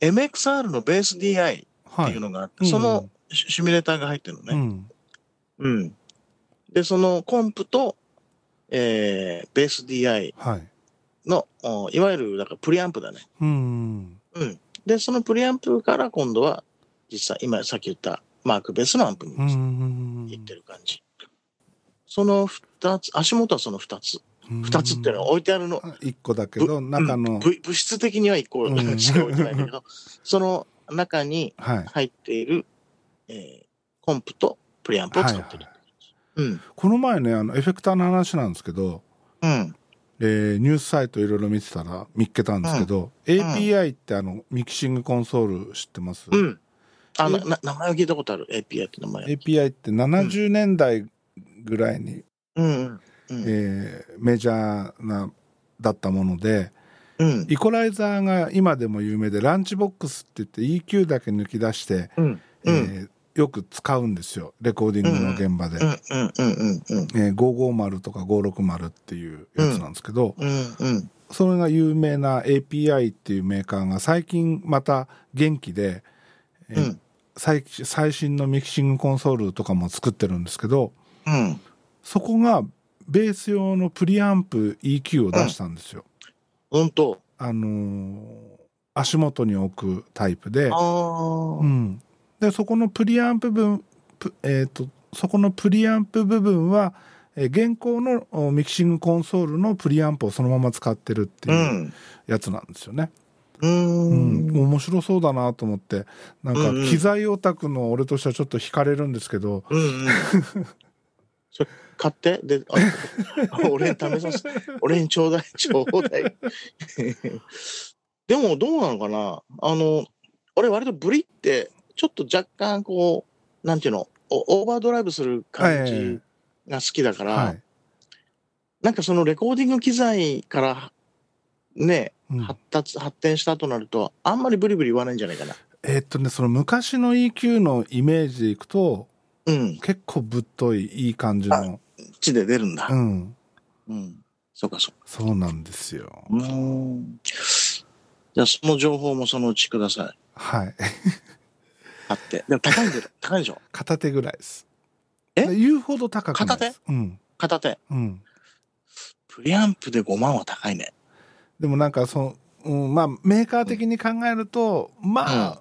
MXR のベース DI ってはいいう。のがあって、うんそのシシミュレーターが入ってるのね。うん。うん。で、そのコンプと、えー、ベース DI はい。いわゆる、だからプリアンプだね。うん。うん。で、そのプリアンプから今度は、実際、今さっき言ったマークベースのアンプにうん。行ってる感じ。その二つ、足元はその二つ。二つっていうのは置いてあるの、一個だけど、中の、うん物物質的には一個うんしか置いてないんだけど、その中にはい。入っている、えーコンプとプリアンプを使ってる。うん。この前ね、あの、エフェクターの話なんですけど、うん。えーニュースサイトいろいろ見てたら見っけたんですけど、API ってあの、ミキシングコンソール知ってます、うん。あ、えな、な名前を聞いたことある？API って名前。API って70年代ぐらいに、うんうん。うん。えーメジャーなだったものでうん。イコライザーが今でも有名でランチボックスって言って EQ だけ抜き出して、うん。えうん。ーよく使うんですよレコーディングの現場で、うん。うん。うん。うん。うん。えー550とか560っていうやつなんですけど、うん。うん。それが有名な API っていうメーカーが最近また元気で、えーうん。最最新のミキシングコンソールとかも作ってるんですけどうん。そこがベース用のプリアンプ EQ を出したんですよ。本当。あのー足元に置くタイプでう。ん、でそこのプリアンプ分、プえー、とそこのプリアンプ部分は、えー現行のおミキシングコンソールのプリアンプをそのまま使ってるってう。いうんやつなんですよね。ううんん。面白そうだなと思ってなんか機材オタクの俺としてはちょっと惹かれるんですけど、うんうん。買って、で、あ 俺に試させ、俺にちょうだい、ちょうだい。でも、どうなのかな？あの、俺割とブリって、ちょっと若干こう、なんていうの、おオーバードライブする感じが好きだから、はいなんかそのレコーディング機材からね、うん発達、発展したとなると、あんまりブリブリ言わないんじゃないかな。えーっとねその昔の EQ のイメージでいくとうん。結構ぶっといいい感じの地で出るんだう。んうん。そうかそうか。そうなんですようーん。じゃあその情報もそのうちください。はい買って。でも高いんだよ。高いでしょ？片手ぐらいですえ？言うほど高くないですうん片手？うんプリアンプで5万は高いね。でもなんかその、うん、まあメーカー的に考えると、まあ、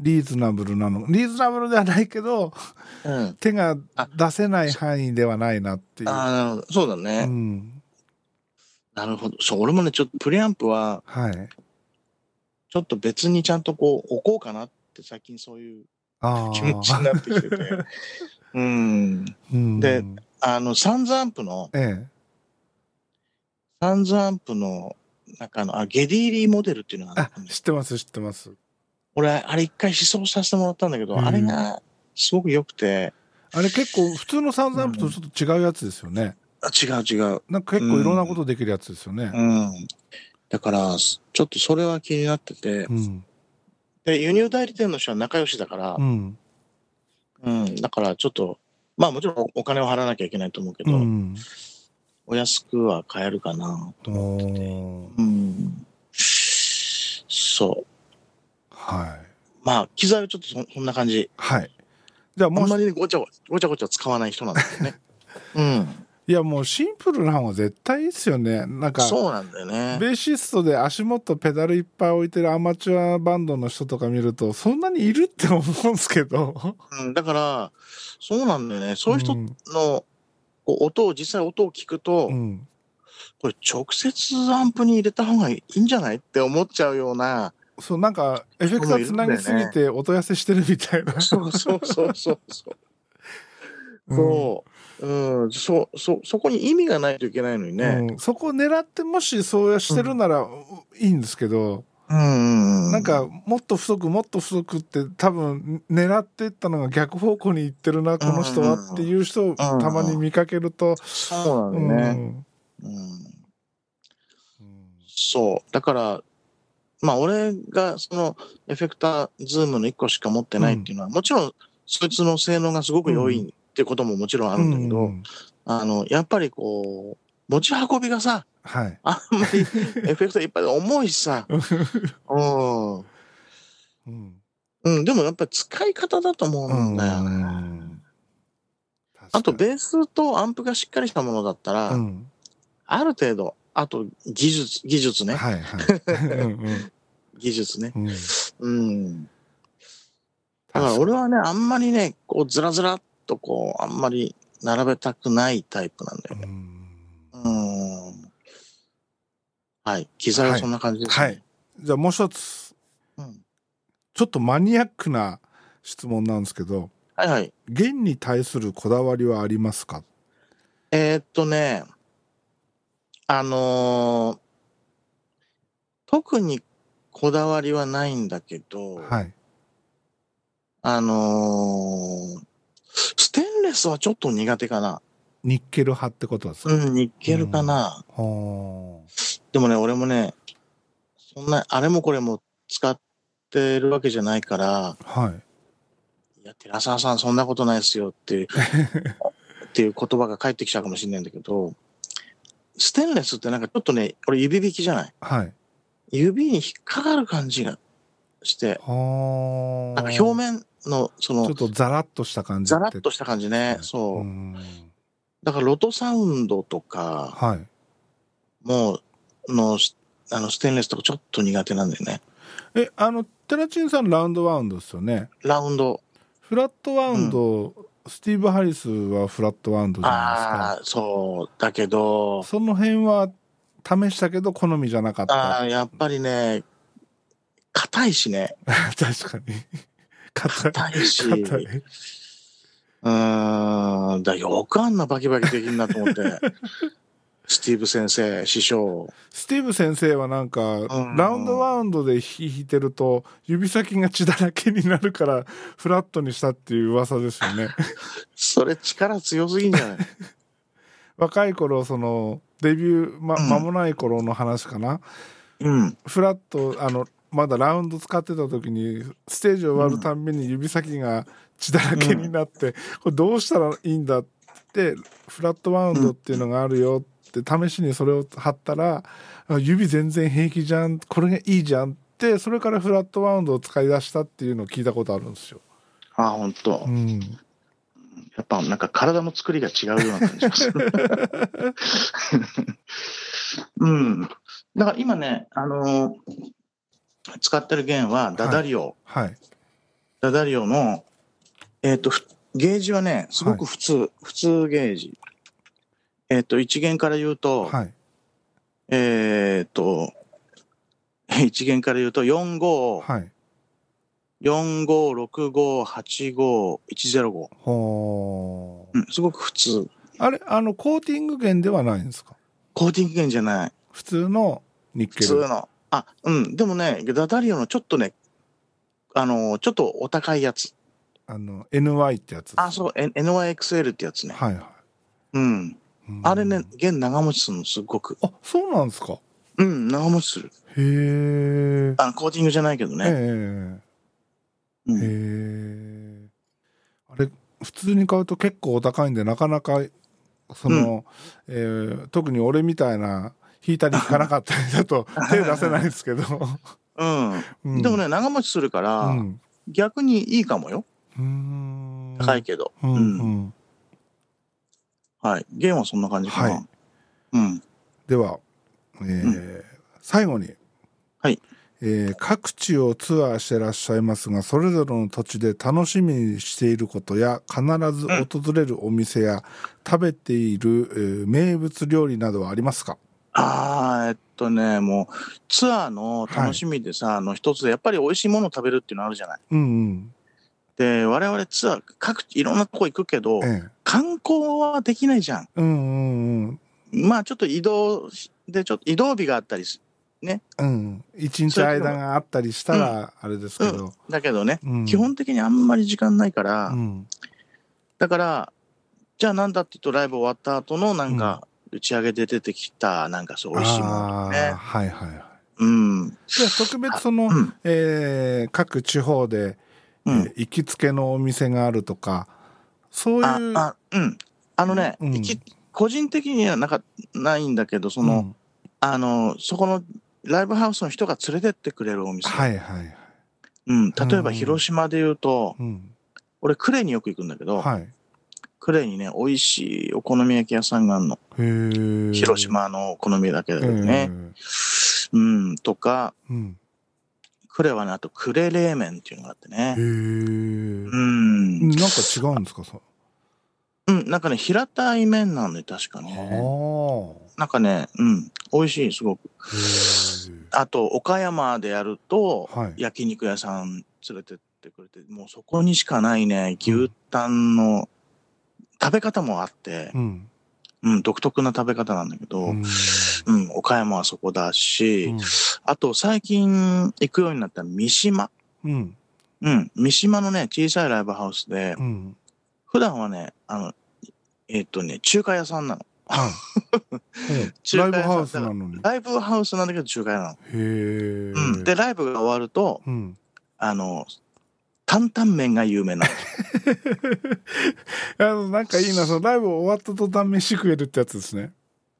リーズナブルなのリーズナブルではないけどうん。手が出せない範囲ではないなっていう。ああ、なるほど。そうだうね。ん、なるほど。そう、俺もね、ちょっとプリアンプは、はい。ちょっと別にちゃんとこう、置こうかなって最近そういう。気持ちになってきてて。うん。うん、であの、サンズアンプの、ええ。サンズアンプの中の、あ、ゲディーリーモデルっていうのがああるん、です知ってます、知ってます。俺、あれ一回試奏させてもらったんだけど、うんあれがすごく良くて、あれ結構普通のサウンドアンプとちょっと違うやつですよね。あ違う違う。なんか結構いろんなことできるやつですよね。うん。だから、ちょっとそれは気になってて、うん。で、輸入代理店の人は仲良しだからう、ん。うん、だからちょっと、まあもちろんお金を払わなきゃいけないと思うけど、うん。お安くは買えるかなとお思ってて。ーうん。そう。はい。まあ、機材はちょっとそそんな感じ。はい。じゃああもうんまりねごちゃごちゃ使わない人なんだよね。うん。いやもうシンプルな方が絶対いいっすよね。なんか、そうなんだよね。ベーシストで足元ペダルいっぱい置いてるアマチュアバンドの人とか見ると、そんなにいるって思うんですけど。うん、だから、そうなんだよね。そういう人んの、こう音を、実際音を聞くと、うん。これ直接アンプに入れた方がいいんじゃないって思っちゃうような、そう、なんか、エフェクターつなぎすぎて音痩せしてるみたいな。そうそうそうそうそう。うんそう。うん、そう、そう、そこに意味がないといけないのにね。うんそこを狙ってもしそうしてるならいいんですけど、うん。なんかもっと太くもっと太くって多分狙ってったのが逆方向に行ってるなこの人はっていう人をたまに見かけると、そううなんだよね。んうん。そう。だから、まあ、俺がそのエフェクターズームの1個しか持ってないっていうのは、もちろん、そいつの性能がすごく良いっていうことももちろんあるんだけど、うんあの、やっぱりこう、持ち運びがさ、はいあんまり エフェクターいっぱいで重いしさ、うん。うんうん、でもやっぱり使い方だと思うんだよね。うんあと、ベースとアンプがしっかりしたものだったら、にうんある程度、あと技術、技術ね。はいはい うんうん技術ね。うんうん。だから俺はね、あんまりね、こう、ずらずらっとこう、あんまり並べたくないタイプなんだよね。うんうん。はい。機材はそんな感じですね。はいじゃあもう一つうん。ちょっとマニアックな質問なんですけどはいはい。弦に対するこだわりはありますか？えーっとね、あのー特にこだわりはないんだけど、はいあのーステンレスはちょっと苦手かな。ニッケル派ってことですか、うん、ニッケルかな。はでもね、俺もね、そんな、あれもこれも使ってるわけじゃないから、あはい。いや、寺澤さんそんなことないですよっていう、っていう言葉が返ってきちゃうかもしれないんだけど、ステンレスってなんかちょっとね、俺指引きじゃない？はい。指に引っかかる感じがして、はあ。なんか表面のそちょのっとザラッとした感じザラッとした感じね。そうう。んだからロトサウンドとか、はいもう、の、あの、ステンレスとかちょっと苦手なんだよね。えあのテラチンさんラウンドワウンドですよねラウンド。フラットワウンド、スティーブ・ハリスはフラットワウンドじゃないああ、そう。だけどですか、その辺は試したけど好みじゃなかっあたあ、やっぱりね、硬いしね。確かに硬いし。硬いうーん。だよくあんなバキバキできんなと思って。スティーブ先生、師匠。スティーブ先生はなんか、んラウンドワウンドで弾いてると指先が血だらけになるからフラットにしたっていう噂ですよね それ力強すぎんじゃない？若い頃そのデビューま間もない頃の話かな、うん、フラットあのまだラウンド使ってた時にステージ終わるたんびに指先が血だらけになって、うん、これどうしたらいいんだってフラットバウンドっていうのがあるよって試しにそれを貼ったら指全然平気じゃんこれがいいじゃんってそれからフラットバウンドを使い出したっていうのを聞いたことあるんですよ。あ本当。うん。やっぱなんか体の作りが違うような感じがする。うん。だから今ね、あのー使ってる弦はダダリオ。はい。ダダリオの、えっ、ー、と、ゲージはね、すごく普通、はい、普通ゲージ。えっ、ー、と、1弦から言うと、はい、えっ、ー、と、1弦から言うと、45、はい、456585-105。ほうん、すごく普通。あれ、あの、コーティング弦ではないんですか？コーティング弦じゃない。普通のニッケル。普通の。あ、うん。でもね、ダダリオのちょっとね、あの、ちょっとお高いやつ。あの、NY ってやつあ、そう、N、NYXL ってやつね。はいはい。うん。あれね、弦長持ちするの、すごく。あ、そうなんですか？うん、長持ちする。へえ。あの、コーティングじゃないけどね。へえ。うん、へえ。あれ、普通に買うと結構お高いんで、なかなか、その、うん、えー、特に俺みたいな、弾いたり弾かなかったりだと 手出せないですけど。うん、うん、でもね長持ちするから、うん、逆にいいかもよ。高いけど、うん、うん、はい。ゲームはそんな感じかな、はい、うん、では、えー最後に、はい。えー、各地をツアーしてらっしゃいますがそれぞれの土地で楽しみにしていることや必ず訪れるお店や、食べている、えー、名物料理などはありますか？ああ、えっとね、もう、ツアーの楽しみでさ、はい、あの、一つ、やっぱり美味しいものを食べるっていうのあるじゃない？うんうん。で、我々ツアー、各、いろんなとこ行くけど、ええ、観光はできないじゃん。うんうんうん。まあ、ちょっと移動で、ちょっと移動日があったりすね。うん。一日間があったりしたら、あれですけど。うんうん、だけどね、うん、基本的にあんまり時間ないから、だから、じゃあなんだって言うと、ライブ終わった後のなんか、打ち上げで出てきた、なんかそう、美味しいものね。はいはいはい。うん。じゃ特別その、うん、えー、各地方で、うん、えー、行きつけのお店があるとか、そういう。あ、あうん。あのね、うん、個人的にはなんかないんだけど、その、うん、あの、そこのライブハウスの人が連れてってくれるお店。はいはいはい。うん。例えば広島で言うと、うん、俺、呉によく行くんだけど、はい、呉にね、美味しいお好み焼き屋さんがあるの。広島のお好みだけだけどね。うん、とか、うん、呉はね、あと呉冷麺っていうのがあってね。へうん。なんか違うんですか、さ。うん、なんかね、平たい麺なんで、確かね。なんかね、うん、美味しい、すごく。あと、岡山でやると、はい、焼肉屋さん連れてってくれて、もうそこにしかないね、牛タンの食べ方もあって、うん、うん、独特な食べ方なんだけど、うん、うん、岡山はそこだし、うん、あと最近行くようになった三島。うん。うん、三島のね、小さいライブハウスで、うん、普段はね、あの、えっ、ー、とね、中華屋さんなの。はい、ライブハウスなのに。ライブハウスなんだけど中華屋なの。へえ、うん。で、ライブが終わると、うん、あの、担々麺が有名な あのなんかいいなそのライブ終わった途端飯食えるってやつですね。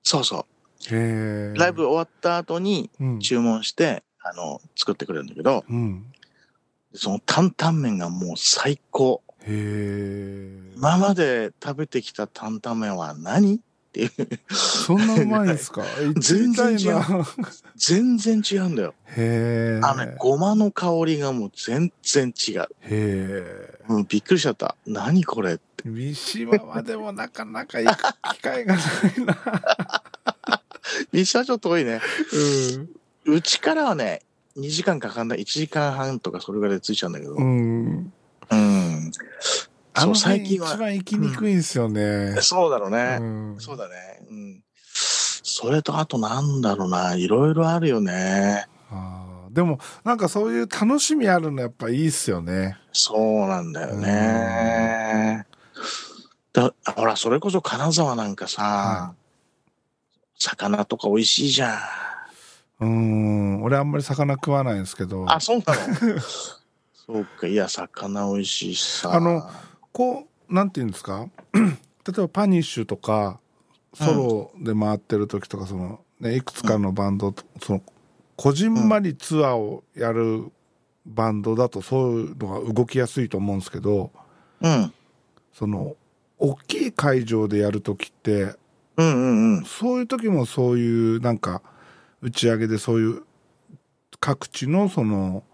そうそう。へライブ終わった後に注文して、うん、あの作ってくれるんだけど、うん、その担々麺がもう最高。へえ。今まで食べてきた担々麺は何？っていう。そんなうまいんですか？全然違う。全然違うんだよ。へえ。あのね、ごまの香りがもう全然違う。へえ。うん、びっくりしちゃった。何これって。三島はでもなかなか行く機会がないな。三島ちょっと遠いね。うん。うちからはね、2時間かかんない。1時間半とかそれぐらいで着いちゃうんだけど。うん。うん。あの最近は。一番行きにくいんですよね。うん、そうだろうね、うん。そうだね。うん。それとあとなんだろうな、いろいろあるよね。あでもなんかそういう楽しみあるのやっぱいいっすよね。そうなんだよね。だほら、それこそ金沢なんかさ、は魚とか美味しいじゃん。うん俺あんまり魚食わないんですけどあ、そうなの？そうか、いや、魚美味しいしさ。あのこうなんていうんですか？例えばパニッシュとかソロで回ってる時とかその、ね、いくつかのバンドとそのこじんまりツアーをやるバンドだとそういうのが動きやすいと思うんですけどうん。その大きい会場でやる時ってうんうんうん。そういう時もそういうなんか打ち上げでそういう各地のその、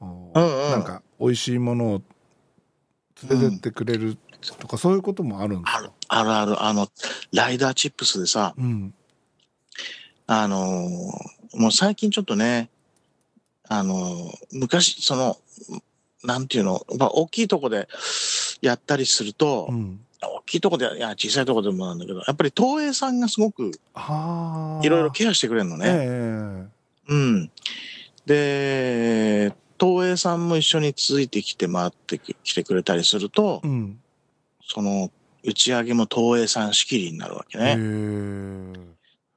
おうんうんなんか美味しいものを連れてってくれるとか、そういうこともあるんですか？ある、あるある。あの、ライダーチップスでさ、うんあのーもう最近ちょっとね、あのー昔、その、なんていうの、まあ、大きいとこでやったりすると、うん大きいとこで、いや、小さいとこでもなんだけど、やっぱり東映さんがすごくはあいろいろケアしてくれるのね。えうん。で、東映さんも一緒についてきて回ってきてくれたりするとえ、うん。その、打ち上げも東映さん仕切りになるわけね。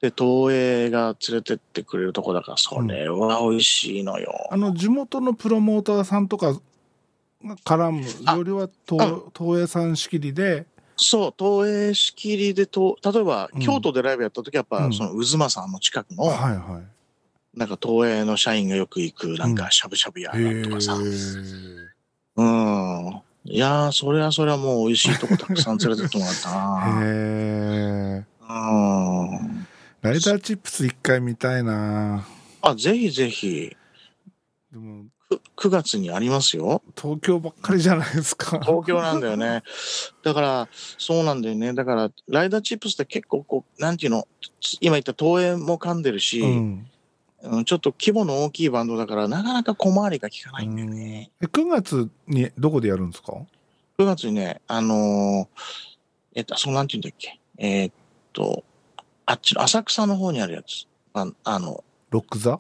で、東映が連れてってくれるとこだから、それは美味しいのよ。あの地元のプロモーターさんとかが絡むあよりは東東映さん仕切りで。そう、東映仕切りでと、例えば、うん。京都でライブやった時は、やっぱ、うん。その渦間さんの近くの、はいはなんか東映の社員がよく行く、なんかしゃぶしゃぶ屋とかさ。うん。いやー、それはそれはもう美味しいとこたくさん連れてってもらったな。へえうん。ライダーチップス一回見たいなあ、ぜひぜひ、でもく9月にありますよ。東京ばっかりじゃないですか東京なんだよね。だから、そうなんだよね。だから、ライダーチップスって結構こう、なんていうの、今言った東映も噛んでるし、うんうんちょっと規模の大きいバンドだから、なかなか小回りが効かないんだよね。え9月にどこでやるんですか？9月にね、あのーえっと、そうなんて言うんだっけ？えーっと、あっちの浅草の方にあるやつ。ああの、ロック座？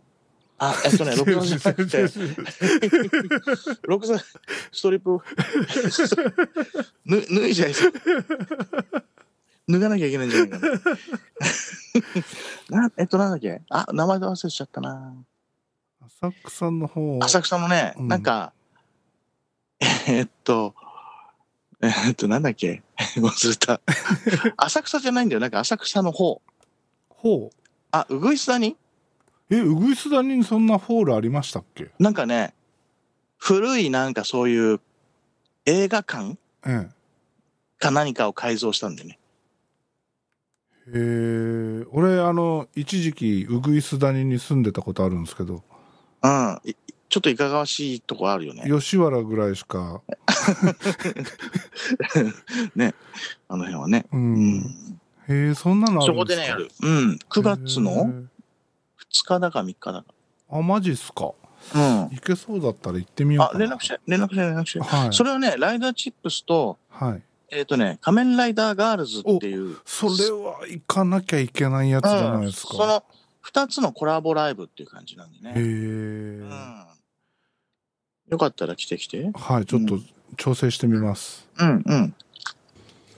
あ、えっとね、ロック座じゃなくて、ロック座、ストリップ、ぬ脱いじゃいそう。脱がなきゃいけないんじゃないか な。なえっと、なんだっけ？あ、名前で忘れちゃったな。浅草の方浅草のね、うんなんか、えっと、えっと、なんだっけ？忘れた。浅草じゃないんだよ。なんか浅草の方。方？あ、うぐいすだにえうぐいす谷にそんなホールありましたっけ？なんかね、古いなんかそういう映画館？えか何かを改造したんだよね。えへえ俺あの一時期うぐいす谷に住んでたことあるんですけどうん。いちょっといかがわしいとこあるよね。吉原ぐらいしか ね。あの辺はね。う、うんん。へえそんなのあそこるんでか？ですねやる。うん。9月へのえ2日だか3日だか。あマジっすか？うん。行けそうだったら行ってみようあ、連絡して、連絡して、連絡して。はいそれはね、ライダーチップスと、はいえっ、とね、仮面ライダーガールズっていう、それは行かなきゃいけないやつじゃないですか、うんその2つのコラボライブっていう感じなんでへね。え、うん。よかったら来てきて。はいちょっと調整してみます、うんうん。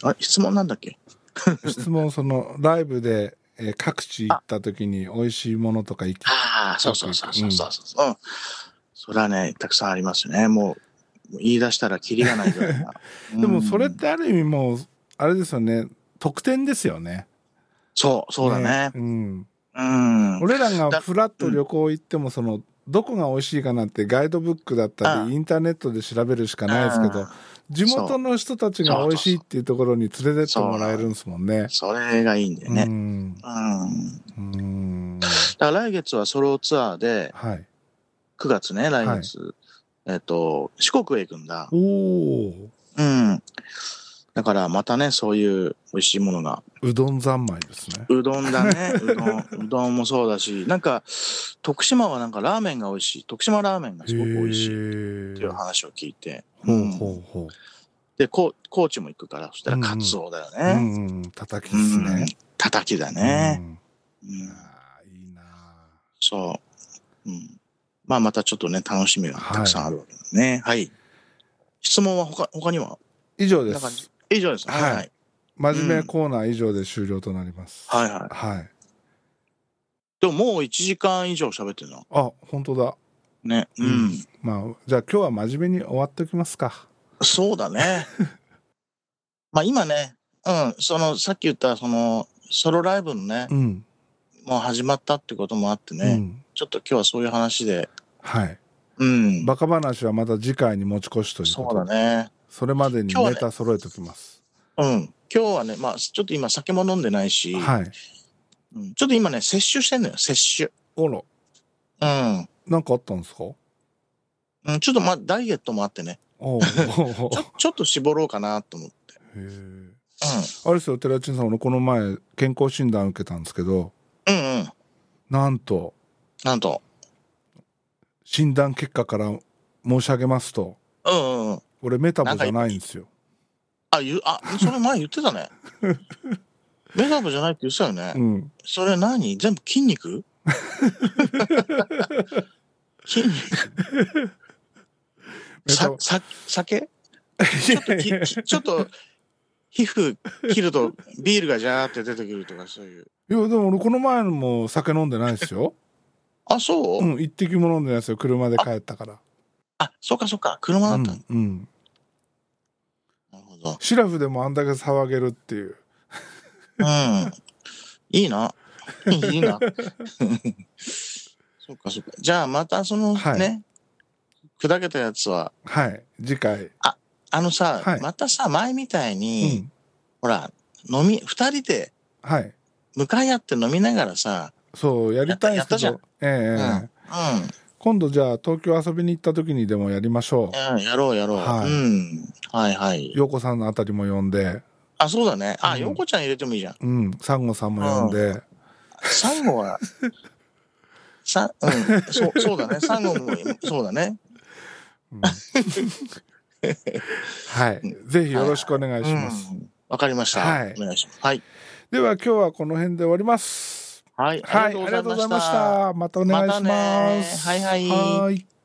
あ、質問なんだっけ？質問そのライブで、えー各地行った時に美味しいものとか行きああ、そうそうそうそうそうそう。うん。それはね、たくさんありますね。もう、言い出したらキリがないぐらいな。でもそれっうんてある意味もうあれですよね特典ですよねそう、そうだね。うん、うん。俺らがだフラッと旅行行ってもそのどこが美味しいかなってガイドブックだったうんりインターネットで調べるしかないですけどうん地元の人たちが美味しいっていうところに連れてってもらえるんですもんね。それがいいんだようね。んうん。うんだから来月はソロツアーで、はい。9月ね、来月、えっと、四国へ行くんだ。おおうん。だからまたね、そういう美味しいものが。うどん三昧ですね。うどんだね。うどん、うどんもそうだし、なんか、徳島はなんかラーメンが美味しい。徳島ラーメンがすごく美味しいっていう話を聞いて。ほううんほうほで、こう高知も行くから、そしたらカツオだよう。うね。んうん、叩きですね。たたきだうね。んうんあーいいなそう。うん。まあまたちょっとね、楽しみがたくさんあるわけだね。はい。質問は他、他には？以上です。以上です。はい、はいはい。真面目コーナー以上で終了となります。はいはい。はい。でももう1時間以上喋ってるの？あ、本当だ。ね。ううんん。まあ、じゃあ今日は真面目に終わっておきますか。そうだね。まあ今ね、うん、その、さっき言った、その、ソロライブのねう、ん。もう始まったってこともあってうね、ん。ちょっと今日はそういう話で、はい。うん。バカ話はまた次回に持ち越しということそうでだね。それまでにネタ揃えておきます。うん。今日はね、まあちょっと今酒も飲んでないし、はい。うん、ちょっと今ね、摂取してんのよ、摂取。あら、うん。なんかあったんですか？うん、ちょっとまあダイエットもあってね、おう ちょちょっと絞ろうかなと思って。へえうあれですよ寺地さん俺この前健康診断受けたんですけどん。うんうん。なんとなんと。診断結果から申し上げますとうんうんうん。俺メタボじゃないんですよ。あ、言う、あ、それ前言ってたね。メタボじゃないって言ってたよね。うん、それ何？全部筋肉？筋肉メタボ、ささ、酒？ちょっとき、き ちょっと、皮膚切るとビールがジャーって出てくるとかそういう。いやでも俺この前のも酒飲んでないですよ。あ、そう、うん一滴も飲んでないですよ車で帰ったから。あ、そうかそうか。車だうったの、んうん、なるほど。シラフでもあんだけ騒げるっていう。うん。いいな。いいな。そうかそうか。じゃあまたそのはいね、砕けたやつは、はい次回。あのさ、はいまたさ、前みたいうに、んほら、飲み、二人ではい向かい合って飲みながらさ、そうやりたいんですけどええええうん、今度じゃあ東京遊びに行った時にでもやりましょう。うん、やろうやろう。はいうん。はいはい。陽子さんのあたりも呼んで、あ、そうだね。あ、うんようこちゃん入れてもいいじゃん。うん、サンゴさんも呼んで、最後は、さ、うん、そう、そうだね。最後も、そうだね。うんはい、ぜひよろしくお願いします。うんわかりました。はいお願いします。はい。では今日はこの辺で終わります。はい。はい、ありがとうございまし。た。またお願いします。まはいはいはい